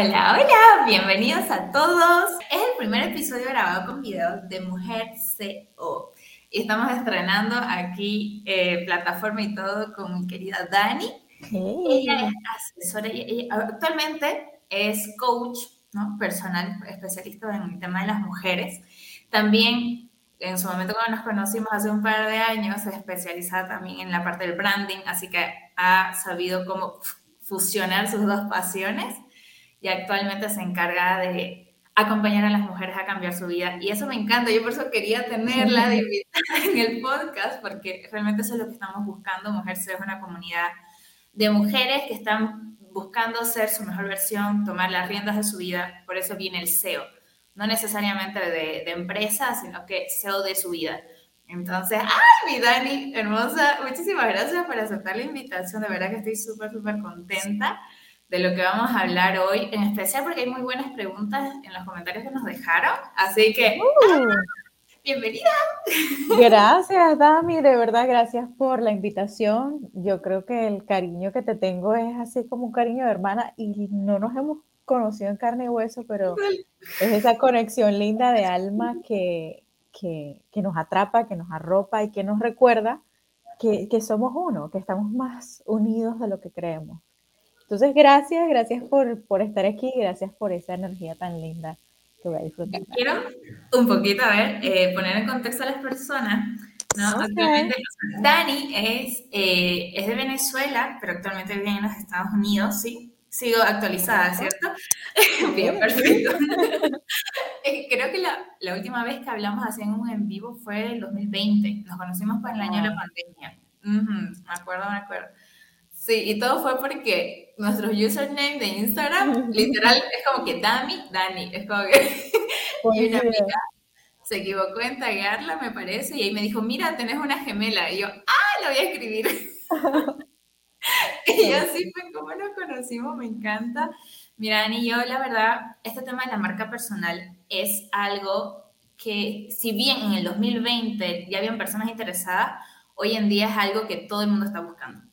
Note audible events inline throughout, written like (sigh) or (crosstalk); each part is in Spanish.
Hola, hola, bienvenidos a todos. Es el primer episodio grabado con video de Mujer CO. Y estamos estrenando aquí eh, plataforma y todo con mi querida Dani. Ella es asesora, ella, actualmente es coach ¿no? personal, especialista en el tema de las mujeres. También en su momento cuando nos conocimos hace un par de años, se especializa también en la parte del branding, así que ha sabido cómo fusionar sus dos pasiones y actualmente se encarga de acompañar a las mujeres a cambiar su vida. Y eso me encanta, yo por eso quería tenerla de invitada en el podcast, porque realmente eso es lo que estamos buscando. Mujer es una comunidad de mujeres que están buscando ser su mejor versión, tomar las riendas de su vida, por eso viene el SEO. No necesariamente de, de empresa, sino que SEO de su vida. Entonces, ¡ay, mi Dani, hermosa! Muchísimas gracias por aceptar la invitación. De verdad que estoy súper, súper contenta de lo que vamos a hablar hoy, en especial porque hay muy buenas preguntas en los comentarios que nos dejaron. Así que, uh. bienvenida. Gracias, Dami, de verdad, gracias por la invitación. Yo creo que el cariño que te tengo es así como un cariño de hermana y no nos hemos conocido en carne y hueso, pero es esa conexión linda de alma que, que, que nos atrapa, que nos arropa y que nos recuerda que, que somos uno, que estamos más unidos de lo que creemos. Entonces, gracias, gracias por, por estar aquí, gracias por esa energía tan linda que voy a disfrutar. Quiero un poquito, a ver, eh, poner en contexto a las personas. ¿no? Dani es, eh, es de Venezuela, pero actualmente vive en los Estados Unidos, ¿sí? Sigo actualizada, ¿cierto? Bien, perfecto. Creo que la, la, última vez que hablamos así en un en vivo fue el 2020. Nos conocimos por el año de la pandemia. me acuerdo, me acuerdo. Sí, y todo fue porque nuestro username de Instagram, (laughs) literal, es como que Dami, Dani, es como que (laughs) y una amiga se equivocó en taguearla, me parece, y ahí me dijo, mira, tenés una gemela, y yo, ah, lo voy a escribir. (laughs) y así fue como nos conocimos, me encanta. Mira, Dani, yo la verdad, este tema de la marca personal es algo que, si bien en el 2020 ya habían personas interesadas, hoy en día es algo que todo el mundo está buscando.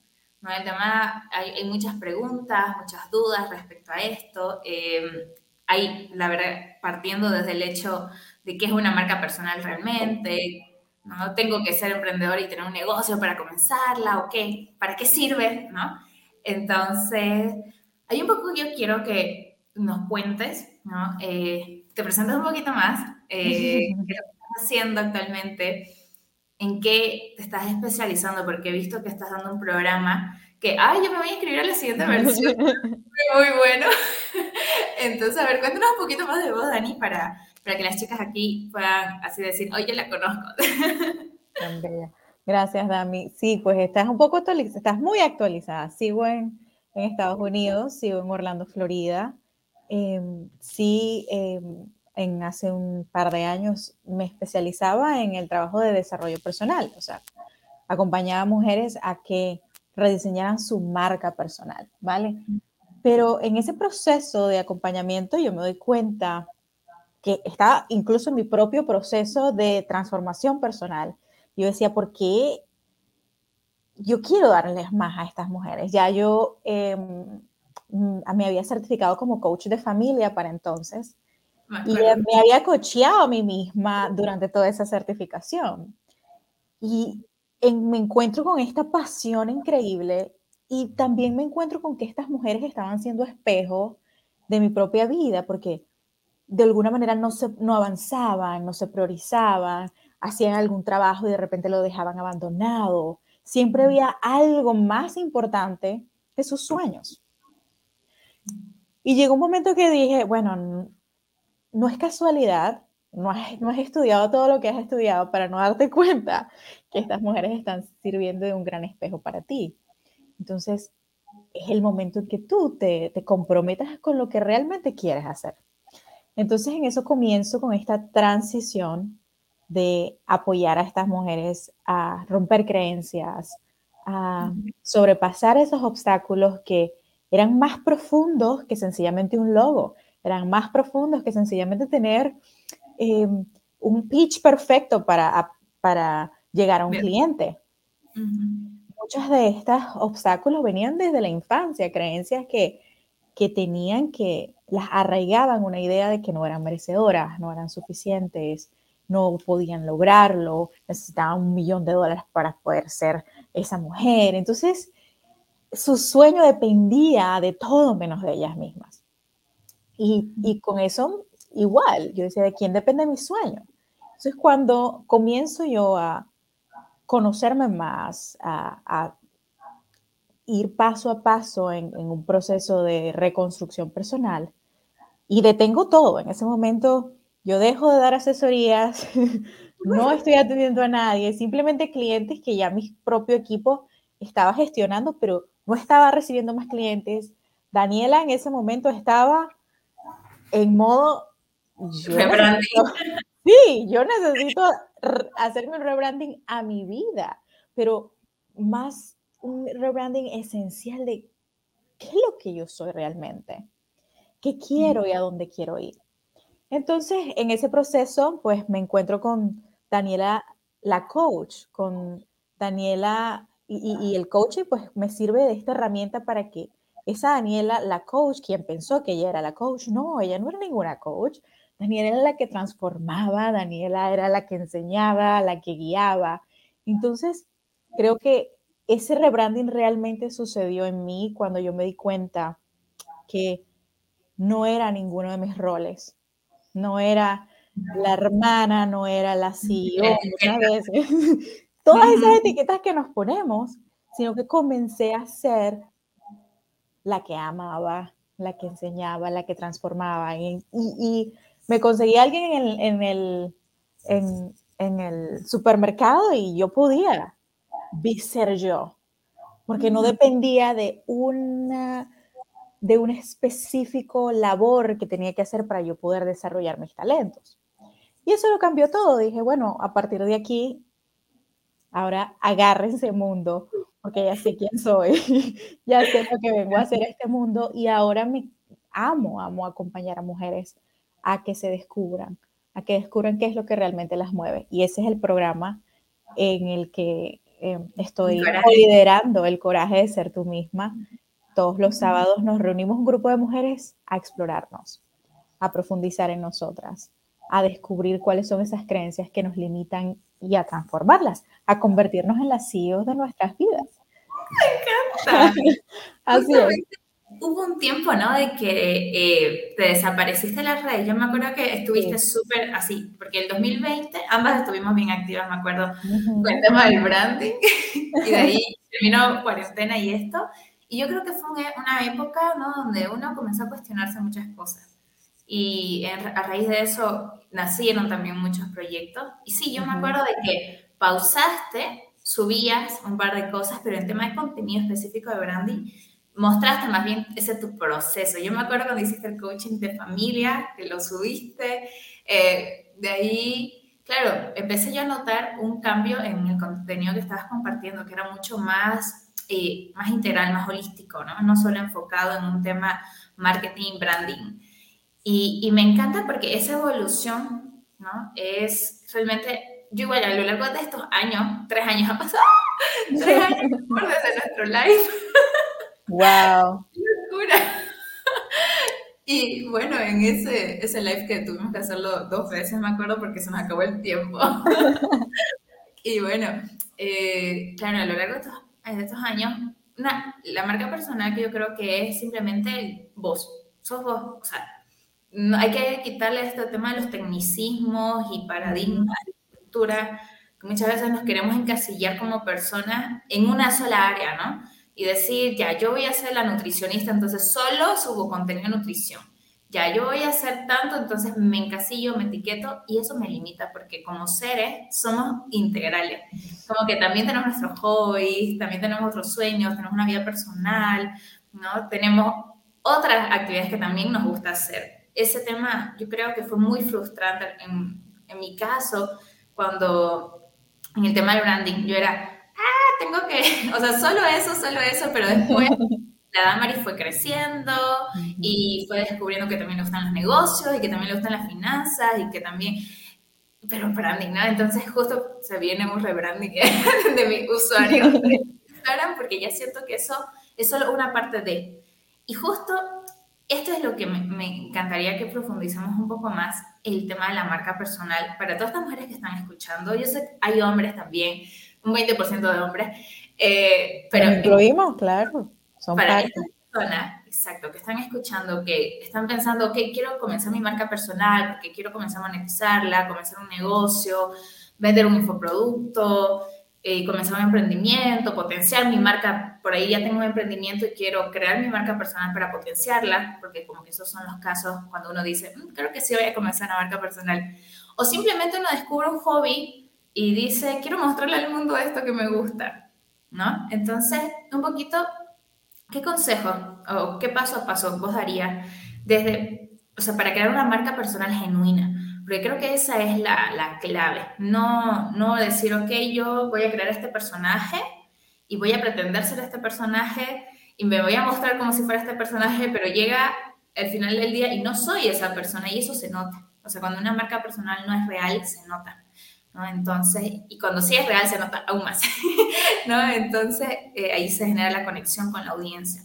El tema, hay, muchas preguntas, muchas dudas respecto a esto. Eh, hay, la verdad, partiendo desde el hecho de qué es una marca personal realmente, ¿no? Tengo que ser emprendedor y tener un negocio para comenzarla o qué, ¿para qué sirve? ¿no? Entonces, hay un poco que yo quiero que nos cuentes, ¿no? Eh, te presentes un poquito más, eh, (laughs) qué estás haciendo actualmente, en qué te estás especializando, porque he visto que estás dando un programa que, ay, yo me voy a inscribir a la siguiente (laughs) versión. muy, bueno. (laughs) Entonces, a ver, cuéntanos un poquito más de vos, Dani, para, para que las chicas aquí puedan así decir, oye, la conozco. (laughs) Gracias, Dami. Sí, pues estás un poco actualizada, estás muy actualizada. Sigo en, en Estados Unidos, sigo en Orlando, Florida. Em, sí, em, en hace un par de años me especializaba en el trabajo de desarrollo personal, o sea, acompañaba a mujeres a que rediseñaran su marca personal, ¿vale? Pero en ese proceso de acompañamiento yo me doy cuenta que estaba incluso en mi propio proceso de transformación personal. Yo decía, ¿por qué yo quiero darles más a estas mujeres? Ya yo em, me había certificado como coach de familia para entonces y me había cocheado a mí misma durante toda esa certificación. Y me encuentro con esta pasión increíble y también me encuentro con que estas mujeres estaban siendo espejo de mi propia vida, porque de alguna manera no, se, no avanzaban, no se priorizaban, hacían algún trabajo y de repente lo dejaban abandonado. Siempre había algo más importante que sus sueños. Y llegó un momento que dije, bueno, no es casualidad, no has, no has, estudiado todo lo que has estudiado para no darte (laughs) cuenta que estas mujeres están sirviendo de un gran espejo para ti. Entonces, es el momento en que tú te, te comprometas con lo que realmente quieres hacer. Entonces, en eso comienzo con esta transición de apoyar a estas mujeres a romper creencias, a sobrepasar esos obstáculos que eran más profundos que sencillamente un logo eran más profundos que sencillamente tener eh, un pitch perfecto para, para llegar a un cliente. Muchos de estos obstáculos venían desde la infancia, creencias que que tenían que, las arraigaban una idea de que no eran merecedoras, no eran suficientes, no podían lograrlo, necesitaban un millón de dólares para poder ser esa mujer. Entonces, su sueño dependía de todo menos de ellas mismas. Y, y con eso, igual, yo decía, ¿de quién depende mi sueño? Entonces, cuando comienzo yo a conocerme más, a, ir paso a paso en, en, un proceso de reconstrucción personal, y detengo todo. En ese momento, yo dejo de dar asesorías, (laughs) no estoy atendiendo a nadie, simplemente clientes que ya mi propio equipo estaba gestionando, pero no estaba recibiendo más clientes. Daniela en ese momento estaba en modo... Rebranding. (laughs) Sí, yo necesito hacerme un rebranding a mi vida, pero más un rebranding esencial de qué es lo que yo soy realmente, qué quiero y a dónde quiero ir. Entonces, en ese proceso, pues me encuentro con Daniela, la coach, con Daniela y, el coaching pues me sirve de esta herramienta para que esa Daniela, la coach, quien pensó que ella era la coach, no, ella no era ninguna coach. Daniela era la que transformaba, Daniela era la que enseñaba, la que guiaba. Entonces, creo que ese rebranding realmente sucedió en mí cuando yo me di cuenta que no era ninguno de mis roles. No era la hermana, no era la CEO, muchas veces. (laughs) todas esas etiquetas que nos ponemos, sino que comencé a ser la que amaba, la que enseñaba, la que transformaba. Y, me conseguí a alguien en el, en, el supermercado y yo podía ser yo, porque no dependía de una de un específico labor que tenía que hacer para yo poder desarrollar mis talentos. Y eso lo cambió todo. Dije, bueno, a partir de aquí Ahora agárrense mundo, porque ya sé quién soy, (laughs) ya sé lo que vengo a hacer a este mundo y ahora me amo, amo acompañar a mujeres a que se descubran, a que descubran qué es lo que realmente las mueve. Y ese es el programa en el que em, estoy liderando el coraje de ser tú misma. Todos los sábados nos reunimos un grupo de mujeres a explorarnos, a profundizar en nosotras, a descubrir cuáles son esas creencias que nos limitan y a transformarlas, a convertirnos en las CEOs de nuestras vidas. Me (laughs) encanta. Así Hubo un tiempo, ¿no? De que eh, te desapareciste de las redes. Yo me acuerdo que estuviste súper así, porque el 2020 ambas estuvimos bien activas, me acuerdo, con el tema del branding. (laughs) y de ahí terminó cuarentena y esto. Y yo creo que fue una época, ¿no? Donde uno comenzó a cuestionarse muchas cosas. Y a raíz de eso nacieron también muchos proyectos. Y sí, yo me acuerdo de que pausaste, subías un par de cosas, pero en tema de contenido específico de branding, mostraste más bien ese tu proceso. Yo me acuerdo cuando hiciste el coaching de familia, que lo subiste, eh, de ahí, claro, empecé yo a notar un cambio en el contenido que estabas compartiendo, que era mucho más, eh, más integral, más holístico, ¿no? No solo enfocado en un tema marketing, branding. Y, y, me encanta porque esa evolución, ¿no? Es realmente, yo igual a lo largo de estos años, tres años ha pasado, (laughs) tres años desde nuestro live. ¡Wow! (laughs) ¡Qué locura! Y bueno, en ese, ese live que tuvimos que hacerlo dos veces, me acuerdo, porque se nos acabó el tiempo. (laughs) y bueno, eh, claro, a lo largo de estos, de estos años, una, la marca personal que yo creo que es simplemente vos, sos vos, o sea, no, hay que quitarle este tema de los tecnicismos y paradigmas de cultura, que muchas veces nos queremos encasillar como personas en una sola área, ¿no? Y decir, ya, yo voy a ser la nutricionista, entonces solo subo contenido de nutrición. Ya, yo voy a hacer tanto, entonces me encasillo, me etiqueto y eso me limita porque como seres somos integrales. Como que también tenemos nuestros hobbies, también tenemos otros sueños, tenemos una vida personal, ¿no? Tenemos otras actividades que también nos gusta hacer ese tema yo creo que fue muy frustrante en, en mi caso, cuando en el tema del branding yo era, ah, tengo que, (laughs) o sea, solo eso, solo eso, pero después (laughs) la Damari fue creciendo y fue descubriendo que también le gustan los negocios y que también le gustan las finanzas y que también, pero branding, ¿no? Entonces justo se viene un rebranding (laughs) de mi usuario de Instagram porque ya siento que eso es solo una parte de, y justo esto es lo que me, me, encantaría que profundicemos un poco más, el tema de la marca personal. Para todas estas mujeres que están escuchando, yo sé que hay hombres también, un 20% de hombres, eh, pero... incluimos, claro. Son para estas personas, exacto, que están escuchando, que están pensando, ok, quiero comenzar mi marca personal, porque quiero comenzar a monetizarla, comenzar un negocio, vender un infoproducto, eh, comenzar un emprendimiento, potenciar mi marca, por ahí ya tengo un emprendimiento y quiero crear mi marca personal para potenciarla, porque como que esos son los casos cuando uno dice, mm, creo que sí voy a comenzar una marca personal. O simplemente uno descubre un hobby y dice, quiero mostrarle al mundo esto que me gusta, ¿no? Entonces, un poquito, ¿qué consejo o qué paso a paso vos darías desde, o sea, para crear una marca personal genuina? Porque creo que esa es la, la, clave. No, no decir, ok, yo voy a crear este personaje y voy a pretender ser este personaje y me voy a mostrar como si fuera este personaje, pero llega el final del día y no soy esa persona y eso se nota. O sea, cuando una marca personal no es real, se nota. ¿no? Entonces, y cuando sí es real, se nota aún más. (laughs) ¿no? Entonces, eh, ahí se genera la conexión con la audiencia.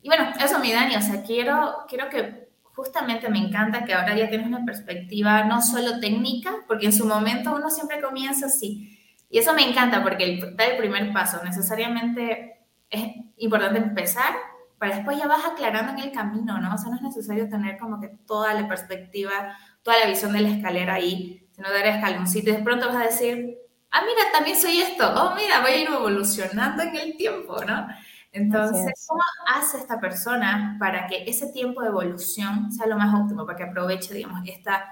Y bueno, eso, mi Dani, o sea, quiero, quiero que justamente me encanta que ahora ya tienes una perspectiva no solo técnica, porque en su momento uno siempre comienza así. Y eso me encanta porque el, el primer paso. Necesariamente es importante empezar para después ya vas aclarando en el camino, ¿no? O sea, no es necesario tener como que toda la perspectiva, toda la visión de la escalera ahí, sino dar escaloncito y de pronto vas a decir, ah, mira, también soy esto, oh, mira, voy a ir evolucionando en el tiempo, ¿no? Entonces, ¿cómo hace esta persona para que ese tiempo de evolución sea lo más óptimo, para que aproveche, digamos, esta,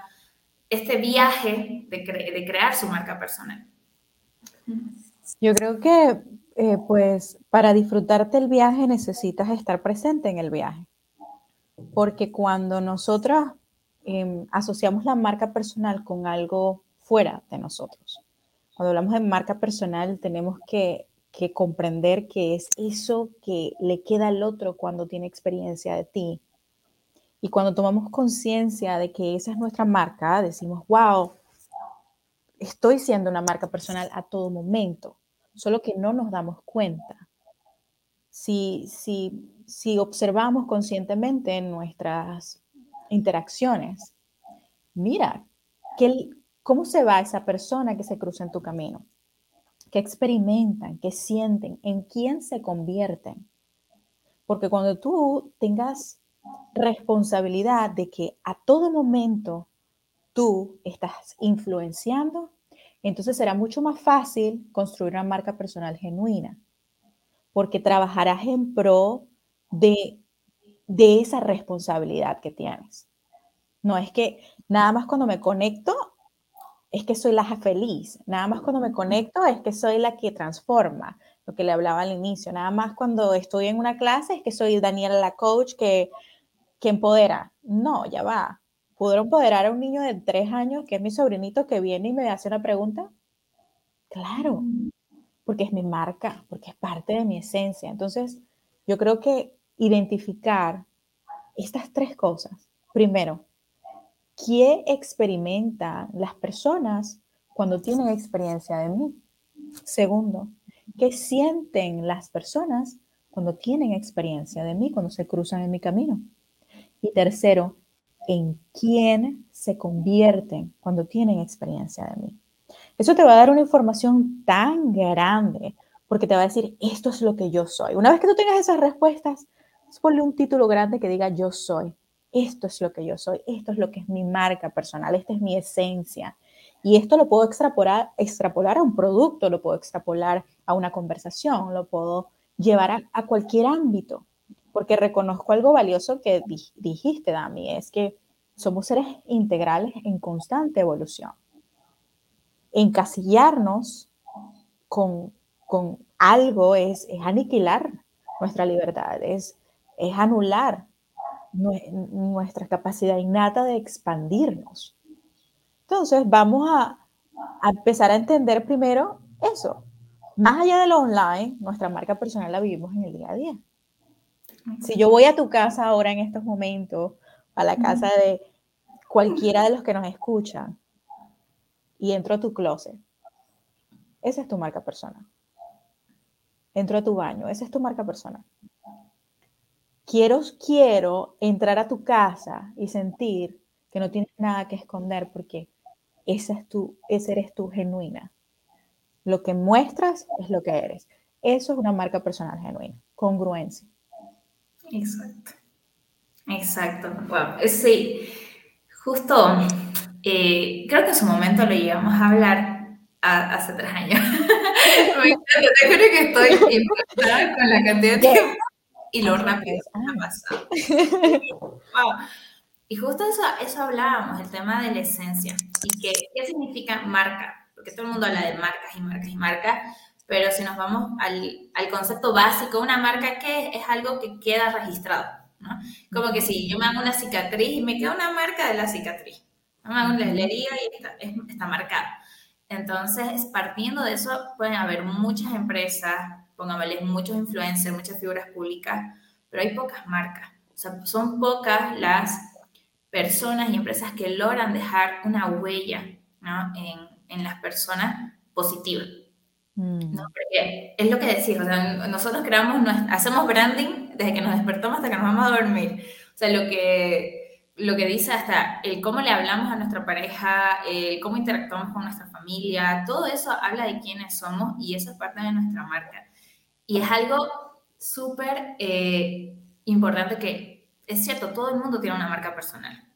este viaje de, de crear su marca personal? Yo creo que, eh, pues, para disfrutarte el viaje necesitas estar presente en el viaje. Porque cuando nosotros em, asociamos la marca personal con algo fuera de nosotros, cuando hablamos de marca personal tenemos que que comprender que es eso que le queda al otro cuando tiene experiencia de ti. Y cuando tomamos conciencia de que esa es nuestra marca, decimos, wow, estoy siendo una marca personal a todo momento, solo que no nos damos cuenta. Si, si, si observamos conscientemente en nuestras interacciones, mira, ¿qué, ¿cómo se va esa persona que se cruza en tu camino? Qué experimentan, qué sienten, en quién se convierten. Porque cuando tú tengas responsabilidad de que a todo momento tú estás influenciando, entonces será mucho más fácil construir una marca personal genuina, porque trabajarás en pro de, de esa responsabilidad que tienes. No es que nada más cuando me conecto es que soy la feliz. Nada más cuando me conecto es que soy la que transforma, lo que le hablaba al inicio. Nada más cuando estoy en una clase es que soy Daniela la coach que, que empodera. No, ya va. ¿Puedo empoderar a un niño de tres años, que es mi sobrinito, que viene y me hace una pregunta? Claro, porque es mi marca, porque es parte de mi esencia. Entonces, yo creo que identificar estas tres cosas. Primero, ¿Qué experimentan las personas cuando tienen experiencia de mí? Segundo, ¿qué sienten las personas cuando tienen experiencia de mí, cuando se cruzan en mi camino? Y tercero, ¿en quién se convierten cuando tienen experiencia de mí? Eso te va a dar una información tan grande porque te va a decir, esto es lo que yo soy. Una vez que tú tengas esas respuestas, ponle un título grande que diga yo soy esto es lo que yo soy, esto es lo que es mi marca personal, esta es mi esencia. Y esto lo puedo extrapolar, a un producto, lo puedo extrapolar a una conversación, lo puedo llevar a, cualquier ámbito, porque reconozco algo valioso que dijiste, Dami, es que somos seres integrales en constante evolución. Encasillarnos con, con algo es, es, aniquilar nuestra libertad, es, es anular nuestra capacidad innata de expandirnos. Entonces, vamos a, empezar a entender primero eso. Más allá de lo online, nuestra marca personal la vivimos en el día a día. Si yo voy a tu casa ahora en estos momentos, a la casa de cualquiera de los que nos escuchan, y entro a tu closet, esa es tu marca personal. Entro a tu baño, esa es tu marca personal. Quiero, quiero entrar a tu casa y sentir que no tienes nada que esconder porque esa es tú, ese eres tú genuina. Lo que muestras es lo que eres. Eso es una marca personal genuina, congruencia. Exacto. Exacto. Wow. Sí, justo, eh, creo que en su momento lo llevamos a hablar hace tres años. (laughs) Te que estoy impresionada con la cantidad de tiempo y lo rápido que ha pasado. (laughs) Wow. Y justo eso, eso hablábamos, el tema de la esencia. ¿Y qué, qué significa marca? Porque todo el mundo habla de marcas y marcas y marcas, pero si nos vamos al, al concepto básico, una marca que es algo que queda registrado, ¿no? Como que si yo me hago una cicatriz y me queda una marca de la cicatriz, me hago una herida y está, está marcada. Entonces, partiendo de eso, pueden haber muchas empresas, pongámosles muchos influencers, muchas figuras públicas, pero hay pocas marcas. O sea, son pocas las personas y empresas que logran dejar una huella ¿no? en, en, las personas positiva. Mm. ¿no? Porque es lo que decís, o sea, nosotros creamos, hacemos branding desde que nos despertamos hasta que nos vamos a dormir. O sea, lo que, lo que dice hasta el cómo le hablamos a nuestra pareja, el cómo interactuamos con nuestra familia, todo eso habla de quiénes somos y eso es parte de nuestra marca. Y es algo súper eh, importante que es cierto, todo el mundo tiene una marca personal.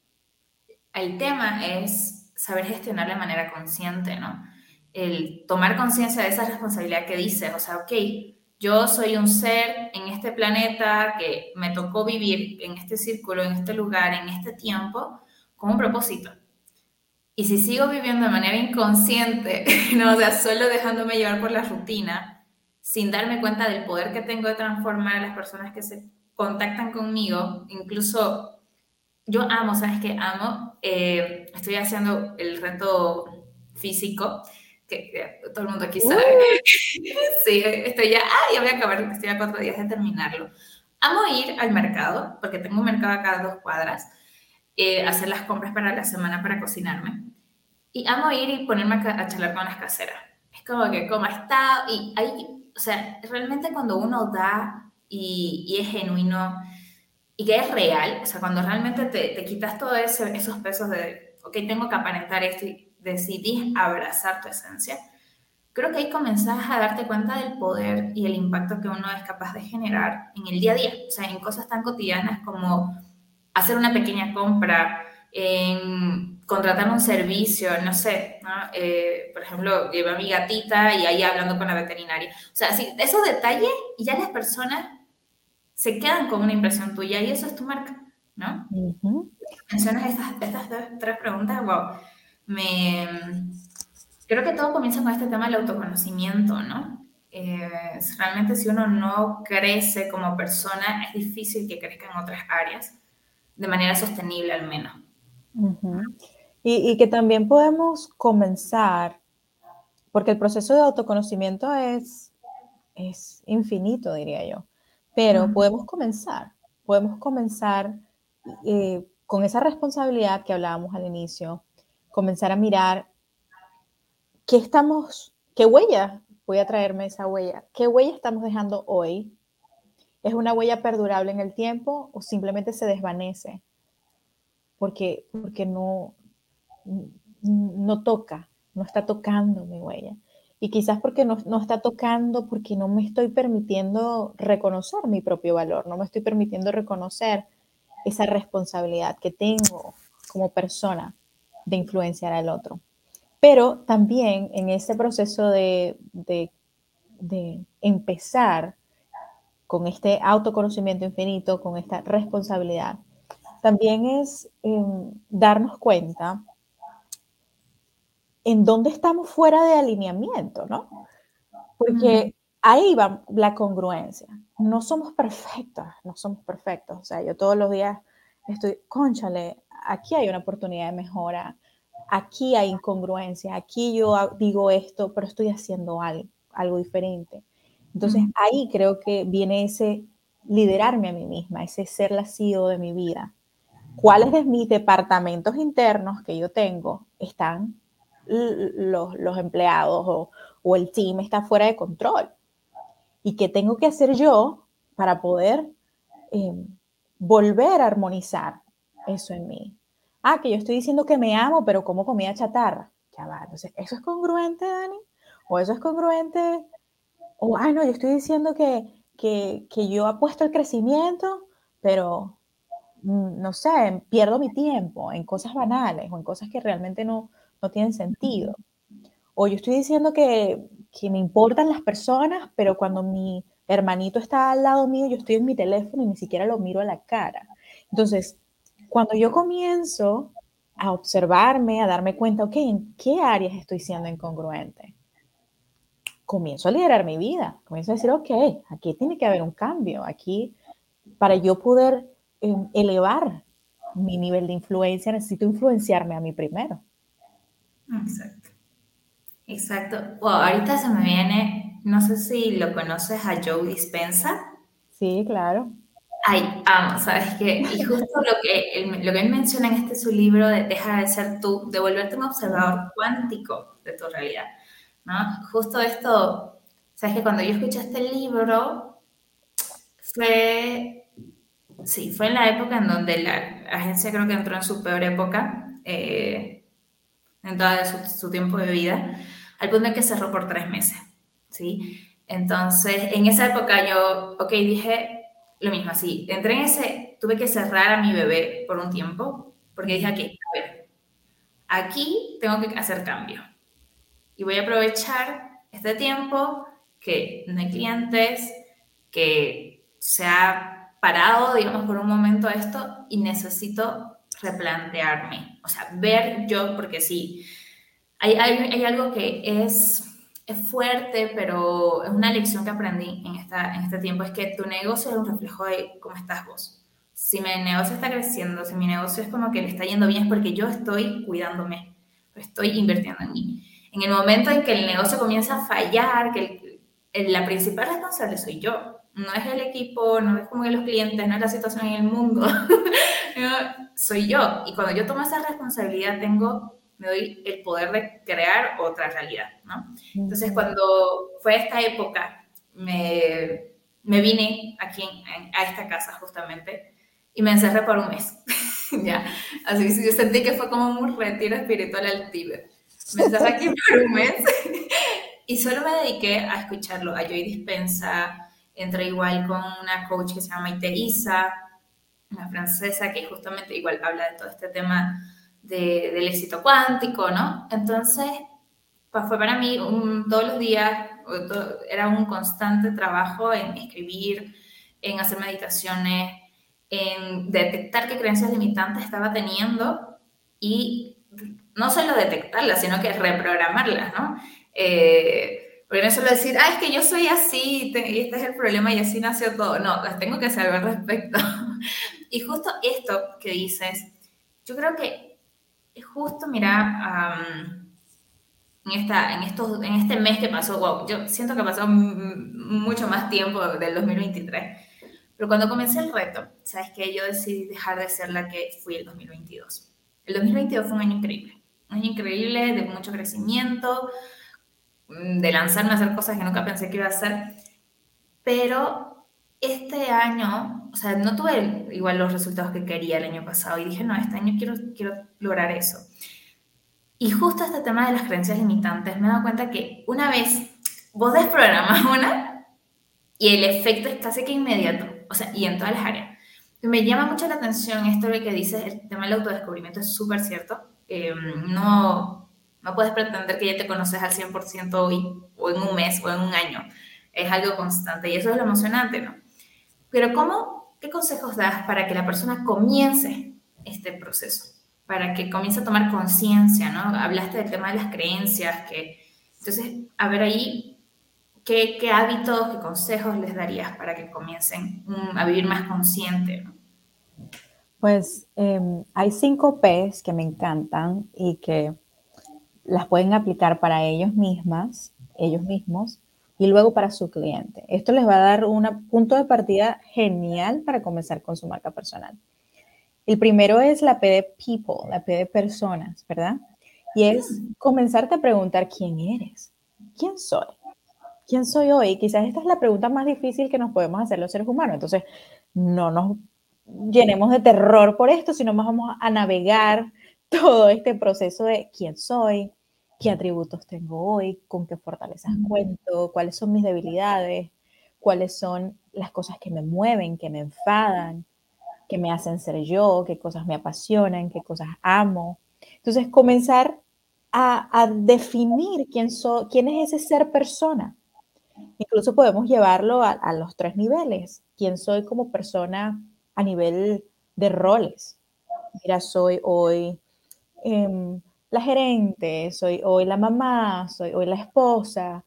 El tema es saber gestionar de manera consciente, ¿no? El tomar conciencia de esa responsabilidad que dices, o sea, ok, yo soy un ser en este planeta que me tocó vivir en este círculo, en este lugar, en este tiempo, con un propósito. Y si sigo viviendo de manera inconsciente, (laughs) ¿no? o sea, solo dejándome llevar por la rutina, sin darme cuenta del poder que tengo de transformar a las personas que se contactan conmigo, incluso yo amo, ¿sabes qué? Amo, eh, estoy haciendo el reto físico, que, todo el mundo aquí sabe. (laughs) sí, estoy ya, ah, ya voy a acabar, estoy a cuatro días de terminarlo. Amo ir al mercado, porque tengo un mercado a cada dos cuadras, eh, hacer las compras para la semana para cocinarme. Y amo ir y ponerme a, a charlar con las caseras. Es como que, ¿cómo está? Y hay, o sea, realmente cuando uno da y, es genuino y que es real, o sea, cuando realmente te, te quitas todos esos pesos de, ok, tengo que aparentar esto y decidís abrazar tu esencia, creo que ahí comenzás a darte cuenta del poder y el impacto que uno es capaz de generar en el día a día, o sea, en cosas tan cotidianas como hacer una pequeña compra, en contratar un servicio, no sé, eh, por ejemplo, llevé a mi gatita y ahí hablando con la veterinaria. O sea, sí, esos detalles y ya las personas se quedan con una impresión tuya y eso es tu marca, ¿no? Mencionas estas, estas tres preguntas, wow, me... Creo que todo comienza con este tema del autoconocimiento, ¿no? Eh, realmente si uno no crece como persona, es difícil que crezca en otras áreas, de manera sostenible al menos. Y, y, que también podemos comenzar, porque el proceso de autoconocimiento es, es infinito, diría yo. Pero podemos comenzar, podemos comenzar eh, con esa responsabilidad que hablábamos al inicio, comenzar a mirar qué estamos, qué huella voy a traerme esa huella, qué huella estamos dejando hoy. ¿Es una huella perdurable en el tiempo o simplemente se desvanece? Porque, porque no, no toca, no está tocando mi huella. Y quizás porque no, no, está tocando, porque no me estoy permitiendo reconocer mi propio valor, no me estoy permitiendo reconocer esa responsabilidad que tengo como persona de influenciar al otro. Pero también en ese proceso de, de, empezar con este autoconocimiento infinito, con esta responsabilidad, también es eh, darnos cuenta en dónde estamos fuera de alineamiento, ¿no? Porque ahí va la congruencia. No somos perfectas, no somos perfectos. O sea, yo todos los días estoy, conchale, aquí hay una oportunidad de mejora, aquí hay incongruencia, aquí yo digo esto, pero estoy haciendo algo, algo diferente. Entonces ahí creo que viene ese liderarme a mí misma, ese ser la CEO de mi vida. ¿Cuáles de mis departamentos internos que yo tengo están los, los empleados o, o, el team está fuera de control. ¿Y qué tengo que hacer yo para poder em, volver a armonizar eso en mí. Ah, que yo estoy diciendo que me amo, pero como comida chatarra. Ya va, entonces, ¿eso es congruente, Dani? ¿O eso es congruente? O, ah, no, yo estoy diciendo que, que, que yo apuesto el crecimiento, pero, mm, no sé, pierdo mi tiempo en cosas banales o en cosas que realmente no, no tienen sentido. O yo estoy diciendo que, que me importan las personas, pero cuando mi hermanito está al lado mío, yo estoy en mi teléfono y ni siquiera lo miro a la cara. Entonces, cuando yo comienzo a observarme, a darme cuenta, ok, ¿en qué áreas estoy siendo incongruente? Comienzo a liderar mi vida, comienzo a decir, ok, aquí tiene que haber un cambio, aquí para yo poder em, elevar mi nivel de influencia, necesito influenciarme a mí primero. Exacto. Exacto. Wow, ahorita se me viene, no sé si lo conoces a Joe Dispensa. Sí, claro. Ay, amo, ¿sabes qué? Y justo lo que, él, lo que él menciona en este su libro de Deja de ser tú, de volverte un observador cuántico de tu realidad, ¿no? Justo esto, ¿sabes que Cuando yo escuché este libro, fue, sí, fue en la época en donde la agencia creo que entró en su peor época, eh, en todo su, tiempo de vida, al punto en que cerró por tres meses, ¿sí? Entonces, en esa época yo, ok, dije, lo mismo, así, entré en ese, tuve que cerrar a mi bebé por un tiempo, porque dije, aquí, a ver, aquí tengo que hacer cambio. Y voy a aprovechar este tiempo que no hay clientes, que se ha parado, digamos, por un momento esto y necesito replantearme, o sea, ver yo, porque sí, hay, hay, algo que es es fuerte, pero es una lección que aprendí en, esta, en este tiempo, es que tu negocio es un reflejo de cómo estás vos. Si mi negocio está creciendo, si mi negocio es como que le está yendo bien, es porque yo estoy cuidándome, estoy invirtiendo en mí. En el momento en que el negocio comienza a fallar, que la principal responsable soy yo, no es el equipo, no es como que los clientes, no es la situación en el mundo, (laughs) soy yo. Y cuando yo tomo esa responsabilidad, tengo me doy el poder de crear otra realidad, ¿no? Entonces, cuando fue esta época, me, me vine aquí a esta casa justamente y me encerré por un mes, (laughs) ¿ya? Así que yo sentí que fue como un retiro espiritual al Tíbet. Me encerré aquí por un mes (laughs) y solo me dediqué a escucharlo, a Joy Dispensa, entré igual con una coach que se llama Maite Isa, una francesa que justamente igual habla de todo este tema del éxito cuántico, ¿no? Entonces, pues fue para mí un, todos los días, era un constante trabajo en escribir, en hacer meditaciones, en detectar qué creencias limitantes estaba teniendo y no solo detectarlas, sino que reprogramarlas, ¿no? Eh, porque no solo decir, ah, es que yo soy así y este es el problema y así nació todo. No, las tengo que saber al respecto. (laughs) y justo esto que dices, yo creo que justo, mira, en, esta, en, estos, en este mes que pasó, wow, yo siento que pasó mucho más tiempo del 2023, pero cuando comencé el reto, ¿sabes qué? Yo decidí dejar de ser la que fui el 2022. El 2022 fue un año increíble, un año increíble de mucho crecimiento, de lanzarme a hacer cosas que nunca pensé que iba a hacer, pero este año, o sea, no tuve igual los resultados que quería el año pasado y dije, no, este año quiero, quiero lograr eso. Y justo este tema de las creencias limitantes, me he dado cuenta que una vez vos desprogramas (laughs) una y el efecto es casi que inmediato, o sea, y en todas las áreas. Me llama mucho la atención esto de que dices, el tema del autodescubrimiento es súper cierto. Em, no, no puedes pretender que ya te conoces al 100% hoy, o en un mes, o en un año. Es algo constante y eso es lo emocionante, ¿no? Pero ¿cómo, qué consejos das para que la persona comience este proceso? Para que comience a tomar conciencia, ¿no? Hablaste del tema de las creencias, que... Entonces, a ver ahí, ¿qué, qué hábitos, qué consejos les darías para que comiencen a vivir más consciente, Pues em, hay cinco P's que me encantan y que las pueden aplicar para ellos mismas, ellos mismos, y luego para su cliente. Esto les va a dar un punto de partida genial para comenzar con su marca personal. El primero es la P de people, la P de personas, ¿verdad? Y es comenzarte a preguntar quién eres, quién soy, quién soy hoy. Quizás esta es la pregunta más difícil que nos podemos hacer los seres humanos. Entonces, no nos llenemos de terror por esto, sino más vamos a navegar todo este proceso de quién soy, qué atributos tengo hoy, con qué fortalezas cuento, cuáles son mis debilidades, cuáles son las cosas que me mueven, que me enfadan, que me hacen ser yo, qué cosas me apasionan, qué cosas amo. Entonces, comenzar a, definir quién, soy, quién es ese ser persona. Incluso podemos llevarlo a, los tres niveles. ¿Quién soy como persona a nivel de roles? Mira, soy hoy em, la gerente, soy hoy la mamá, soy hoy la esposa.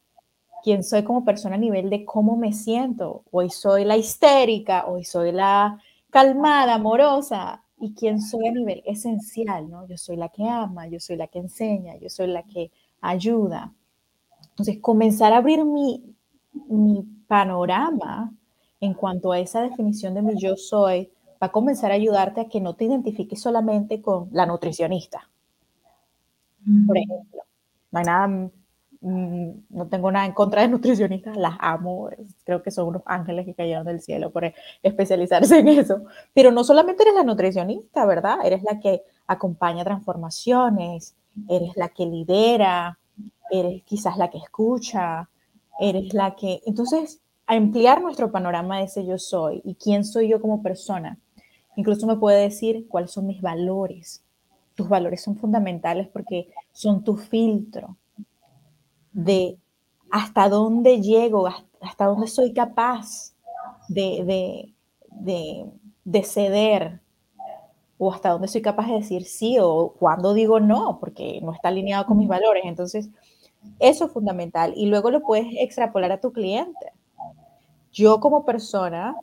¿Quién soy como persona a nivel de cómo me siento? Hoy soy la histérica, hoy soy la calmada, amorosa. ¿Y quién soy a nivel esencial? ¿no? Yo soy la que ama, yo soy la que enseña, yo soy la que ayuda. Entonces, comenzar a abrir mi, mi panorama en cuanto a esa definición de mi yo soy va a comenzar a ayudarte a que no te identifiques solamente con la nutricionista. Por ejemplo, no hay nada, mm, no tengo nada en contra de nutricionistas, las amo, creo que son unos ángeles que cayeron del cielo por especializarse en eso. Pero no solamente eres la nutricionista, ¿verdad? Eres la que acompaña transformaciones, eres la que lidera, eres quizás la que escucha, eres la que... Entonces, a ampliar nuestro panorama de ese yo soy y quién soy yo como persona. Incluso me puede decir cuáles son mis valores. Tus valores son fundamentales porque son tu filtro de hasta dónde llego, hasta dónde soy capaz de, de, de, ceder o hasta dónde soy capaz de decir sí o cuando digo no, porque no está alineado con mis valores. Entonces, eso es fundamental. Y luego lo puedes extrapolar a tu cliente. Yo como persona,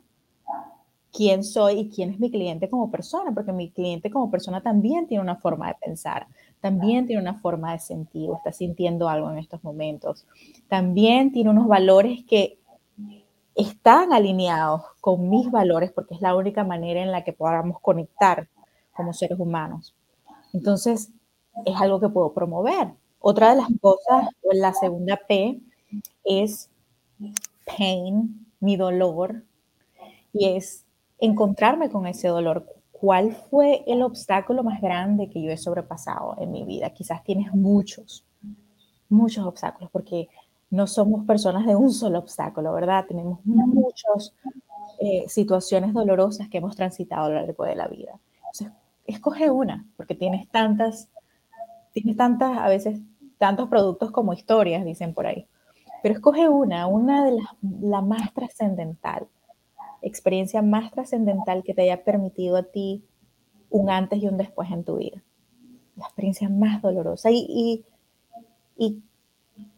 quién soy y quién es mi cliente como persona, porque mi cliente como persona también tiene una forma de pensar, también tiene una forma de sentir o está sintiendo algo en estos momentos. También tiene unos valores que están alineados con mis valores porque es la única manera en la que podamos conectar como seres humanos. Entonces, es algo que puedo promover. Otra de las cosas, o la segunda P, es pain, mi dolor, y es encontrarme con ese dolor. ¿Cuál fue el obstáculo más grande que yo he sobrepasado en mi vida? Quizás tienes muchos, muchos obstáculos, porque no somos personas de un solo obstáculo, ¿verdad? Tenemos muchas eh, situaciones dolorosas que hemos transitado a lo largo de la vida. Entonces, escoge una, porque tienes tantas, tienes tantas, a veces tantos productos como historias, dicen por ahí. Pero escoge una, una de las la más trascendental, experiencia más trascendental que te haya permitido a ti un antes y un después en tu vida. La experiencia más dolorosa. Y, y, y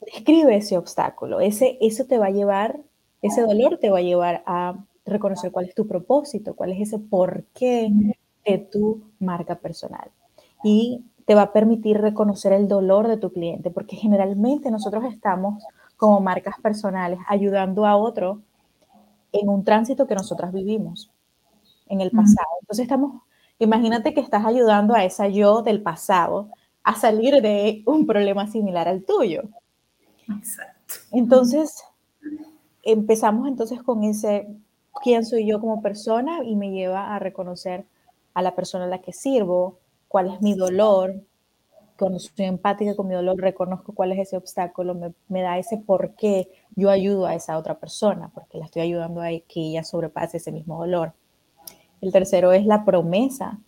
describe ese obstáculo. Ese, eso te va a llevar, ese dolor te va a llevar a reconocer cuál es tu propósito, cuál es ese porqué de tu marca personal. Y te va a permitir reconocer el dolor de tu cliente, porque generalmente nosotros estamos como marcas personales ayudando a otro en un tránsito que nosotras vivimos en el pasado. Entonces estamos, imagínate que estás ayudando a esa yo del pasado a salir de un problema similar al tuyo. Exacto. Entonces, empezamos entonces con ese, ¿quién soy yo como persona? Y me lleva a reconocer a la persona a la que sirvo, cuál es mi dolor, cuando soy empática con mi dolor, reconozco cuál es ese obstáculo, me, da ese por qué yo ayudo a esa otra persona, porque la estoy ayudando a que ella sobrepase ese mismo dolor. El tercero es la promesa,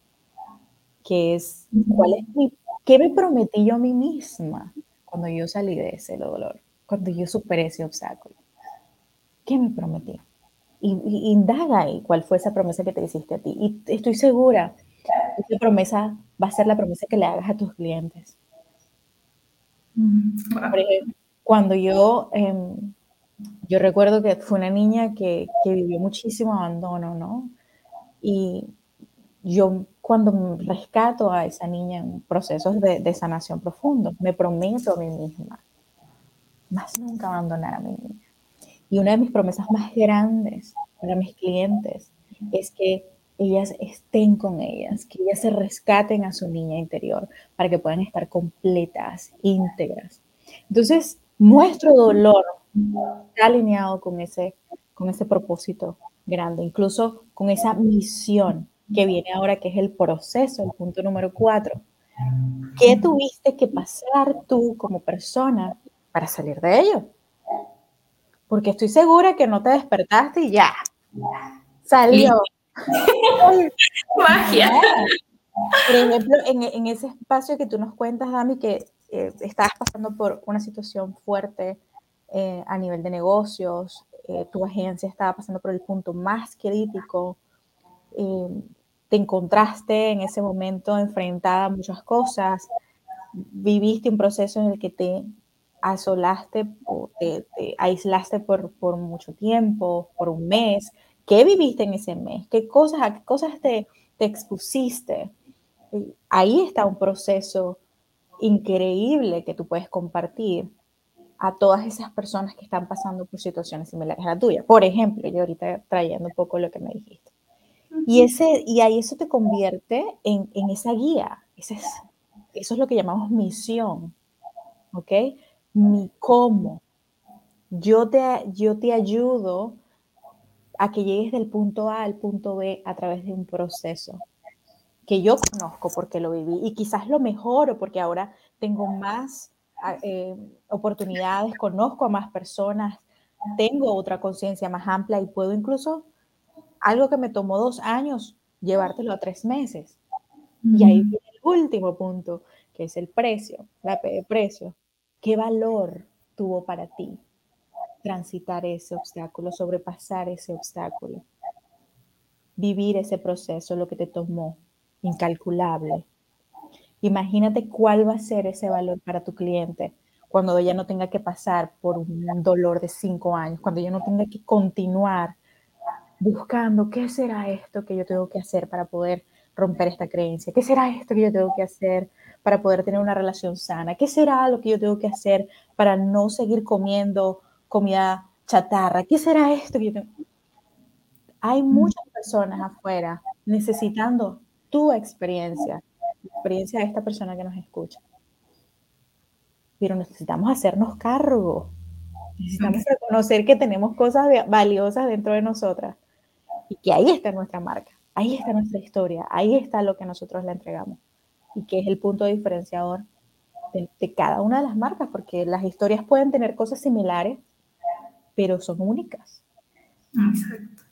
que es, ¿cuál es mi, ¿qué me prometí yo a mí misma cuando yo salí de ese dolor, cuando yo superé ese obstáculo? ¿Qué me prometí? Y, y indaga ahí cuál fue esa promesa que te hiciste a ti. Y estoy segura esa promesa va a ser la promesa que le hagas a tus clientes. cuando yo, em, yo recuerdo que fue una niña que, que, vivió muchísimo abandono, ¿no? Y yo cuando rescato a esa niña en procesos de, de sanación profundo, me prometo a mí misma, más nunca abandonar a mi niña. Y una de mis promesas más grandes para mis clientes es que ellas estén con ellas, que ellas se rescaten a su niña interior para que puedan estar completas, íntegras. Entonces, nuestro dolor está alineado con ese, con ese propósito grande, incluso con esa misión que viene ahora, que es el proceso, el punto número cuatro. ¿Qué tuviste que pasar tú como persona para salir de ello? Porque estoy segura que no te despertaste y ya, salió. (laughs) Magia. Por ejemplo, en, ese espacio que tú nos cuentas, Dami, que eh, estabas pasando por una situación fuerte eh, a nivel de negocios, eh, tu agencia estaba pasando por el punto más crítico, te encontraste en ese momento enfrentada a muchas cosas, viviste un proceso en el que te asolaste o te, aislaste por, por, mucho tiempo, por un mes. ¿Qué viviste en ese mes? ¿Qué cosas, a qué cosas te, te expusiste? Ahí está un proceso increíble que tú puedes compartir a todas esas personas que están pasando por situaciones similares a la tuya. Por ejemplo, yo ahorita trayendo un poco lo que me dijiste. Y, ese, y ahí eso te convierte en, en esa guía. Ese es, eso es lo que llamamos misión. ¿Ok? Mi cómo. Yo te, yo te ayudo a que llegues del punto A al punto B a través de un proceso que yo conozco porque lo viví y quizás lo mejoro porque ahora tengo más ah, eh, oportunidades, conozco a más personas, tengo otra conciencia más amplia y puedo incluso algo que me tomó dos años, llevártelo a tres meses. Y ahí viene el último punto, que es el precio, la P de precio. ¿Qué valor tuvo para ti transitar ese obstáculo, sobrepasar ese obstáculo? Vivir ese proceso, lo que te tomó, incalculable. Imagínate cuál va a ser ese valor para tu cliente cuando ella no tenga que pasar por un dolor de cinco años, cuando ella no tenga que continuar buscando qué será esto que yo tengo que hacer para poder romper esta creencia, qué será esto que yo tengo que hacer para poder tener una relación sana, qué será lo que yo tengo que hacer para no seguir comiendo comida chatarra, qué será esto. Hay muchas personas afuera necesitando tu experiencia, la experiencia de esta persona que nos escucha. Pero necesitamos hacernos cargo. Necesitamos reconocer que tenemos cosas valiosas dentro de nosotras y que ahí está nuestra marca, ahí está nuestra historia, ahí está lo que nosotros le entregamos y que es el punto diferenciador de, de cada una de las marcas, porque las historias pueden tener cosas similares, pero son únicas. Exacto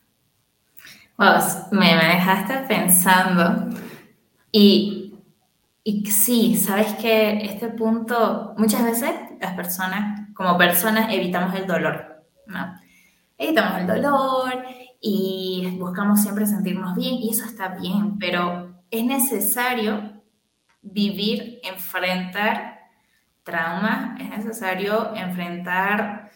me, dejaste pensando y, y sí, sabes que este punto, muchas veces las personas, como personas, evitamos el dolor, ¿no? Evitamos el dolor y buscamos siempre sentirnos bien y eso está bien, pero es necesario vivir, enfrentar traumas, es necesario enfrentar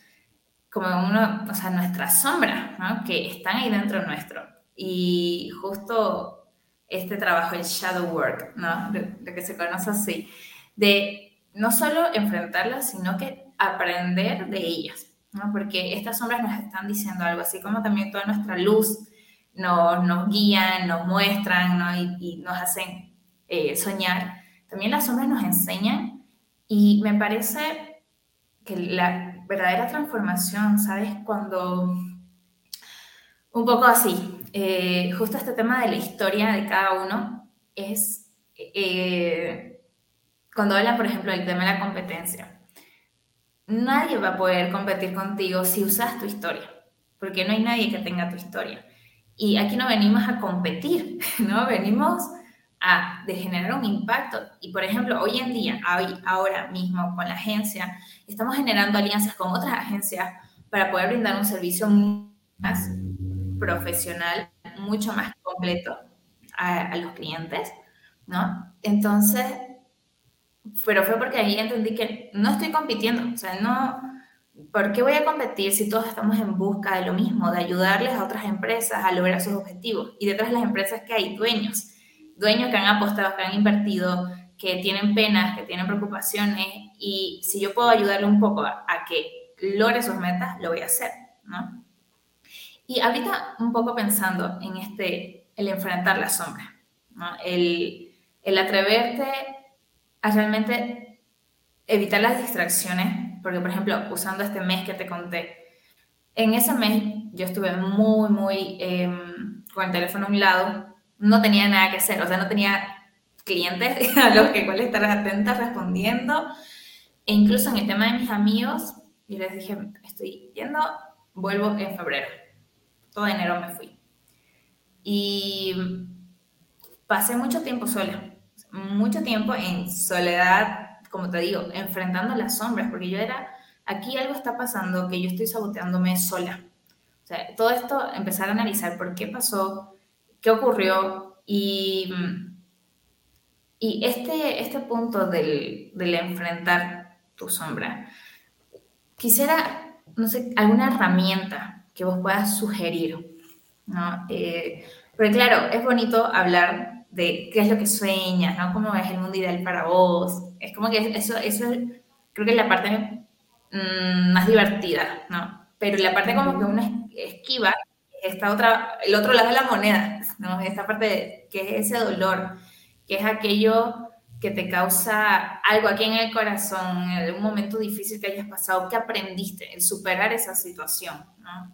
como uno, o sea, nuestras sombras, ¿no? Que están ahí dentro nuestro. Y justo este trabajo, el shadow work, ¿no? Lo que se conoce así, de no solo enfrentarlas, sino que aprender de ellas, ¿no? Porque estas sombras nos están diciendo algo, así como también toda nuestra luz nos, nos guían, nos muestran, ¿no? y, y, nos hacen eh, soñar. También las sombras nos enseñan y me parece que la verdadera transformación, ¿sabes? Cuando un poco así, eh, justo este tema de la historia de cada uno es eh, cuando hablan, por ejemplo, del tema de la competencia. Nadie va a poder competir contigo si usas tu historia, porque no hay nadie que tenga tu historia. Y aquí no venimos a competir, (laughs) ¿no? Venimos a de generar un impacto. Y por ejemplo, hoy en día, hoy, ahora mismo con la agencia, estamos generando alianzas con otras agencias para poder brindar un servicio más profesional mucho más completo a, los clientes, ¿no? Entonces, pero fue porque ahí entendí que no estoy compitiendo, o sea, no, ¿por qué voy a competir si todos estamos en busca de lo mismo, de ayudarles a otras empresas a lograr sus objetivos? Y detrás de las empresas que hay dueños, dueños que han apostado, que han invertido, que tienen penas, que tienen preocupaciones, y si yo puedo ayudarle un poco a, a que logre sus metas, lo voy a hacer, ¿no? Y ahorita un poco pensando en este, el enfrentar la sombra, el, el atreverte a realmente evitar las distracciones, porque por ejemplo, usando este mes que te conté, en ese mes yo estuve muy, muy em, con el teléfono a un lado, no tenía nada que hacer, o sea, no tenía clientes (laughs) a los que cuales estar atenta respondiendo. E incluso en el tema de mis amigos, yo les dije, estoy yendo, vuelvo en febrero. Todo enero me fui. Y pasé mucho tiempo sola, mucho tiempo en soledad, como te digo, enfrentando las sombras, porque yo era, aquí algo está pasando que yo estoy saboteándome sola. O sea, todo esto, empezar a analizar por qué pasó, qué ocurrió y, y este, este punto del, del enfrentar tu sombra, quisiera, no sé, alguna herramienta que vos puedas sugerir, ¿no? Eh, porque claro, es bonito hablar de qué es lo que sueñas, ¿no? Cómo es el mundo ideal para vos. Es como que eso, eso es, creo que es la parte mm, más divertida, ¿no? Pero la parte como que uno esquiva esta otra, el otro lado de la moneda, ¿no? Esta parte que es ese dolor, que es aquello que te causa algo aquí en el corazón, en algún momento difícil que hayas pasado, que aprendiste, el superar esa situación, ¿no?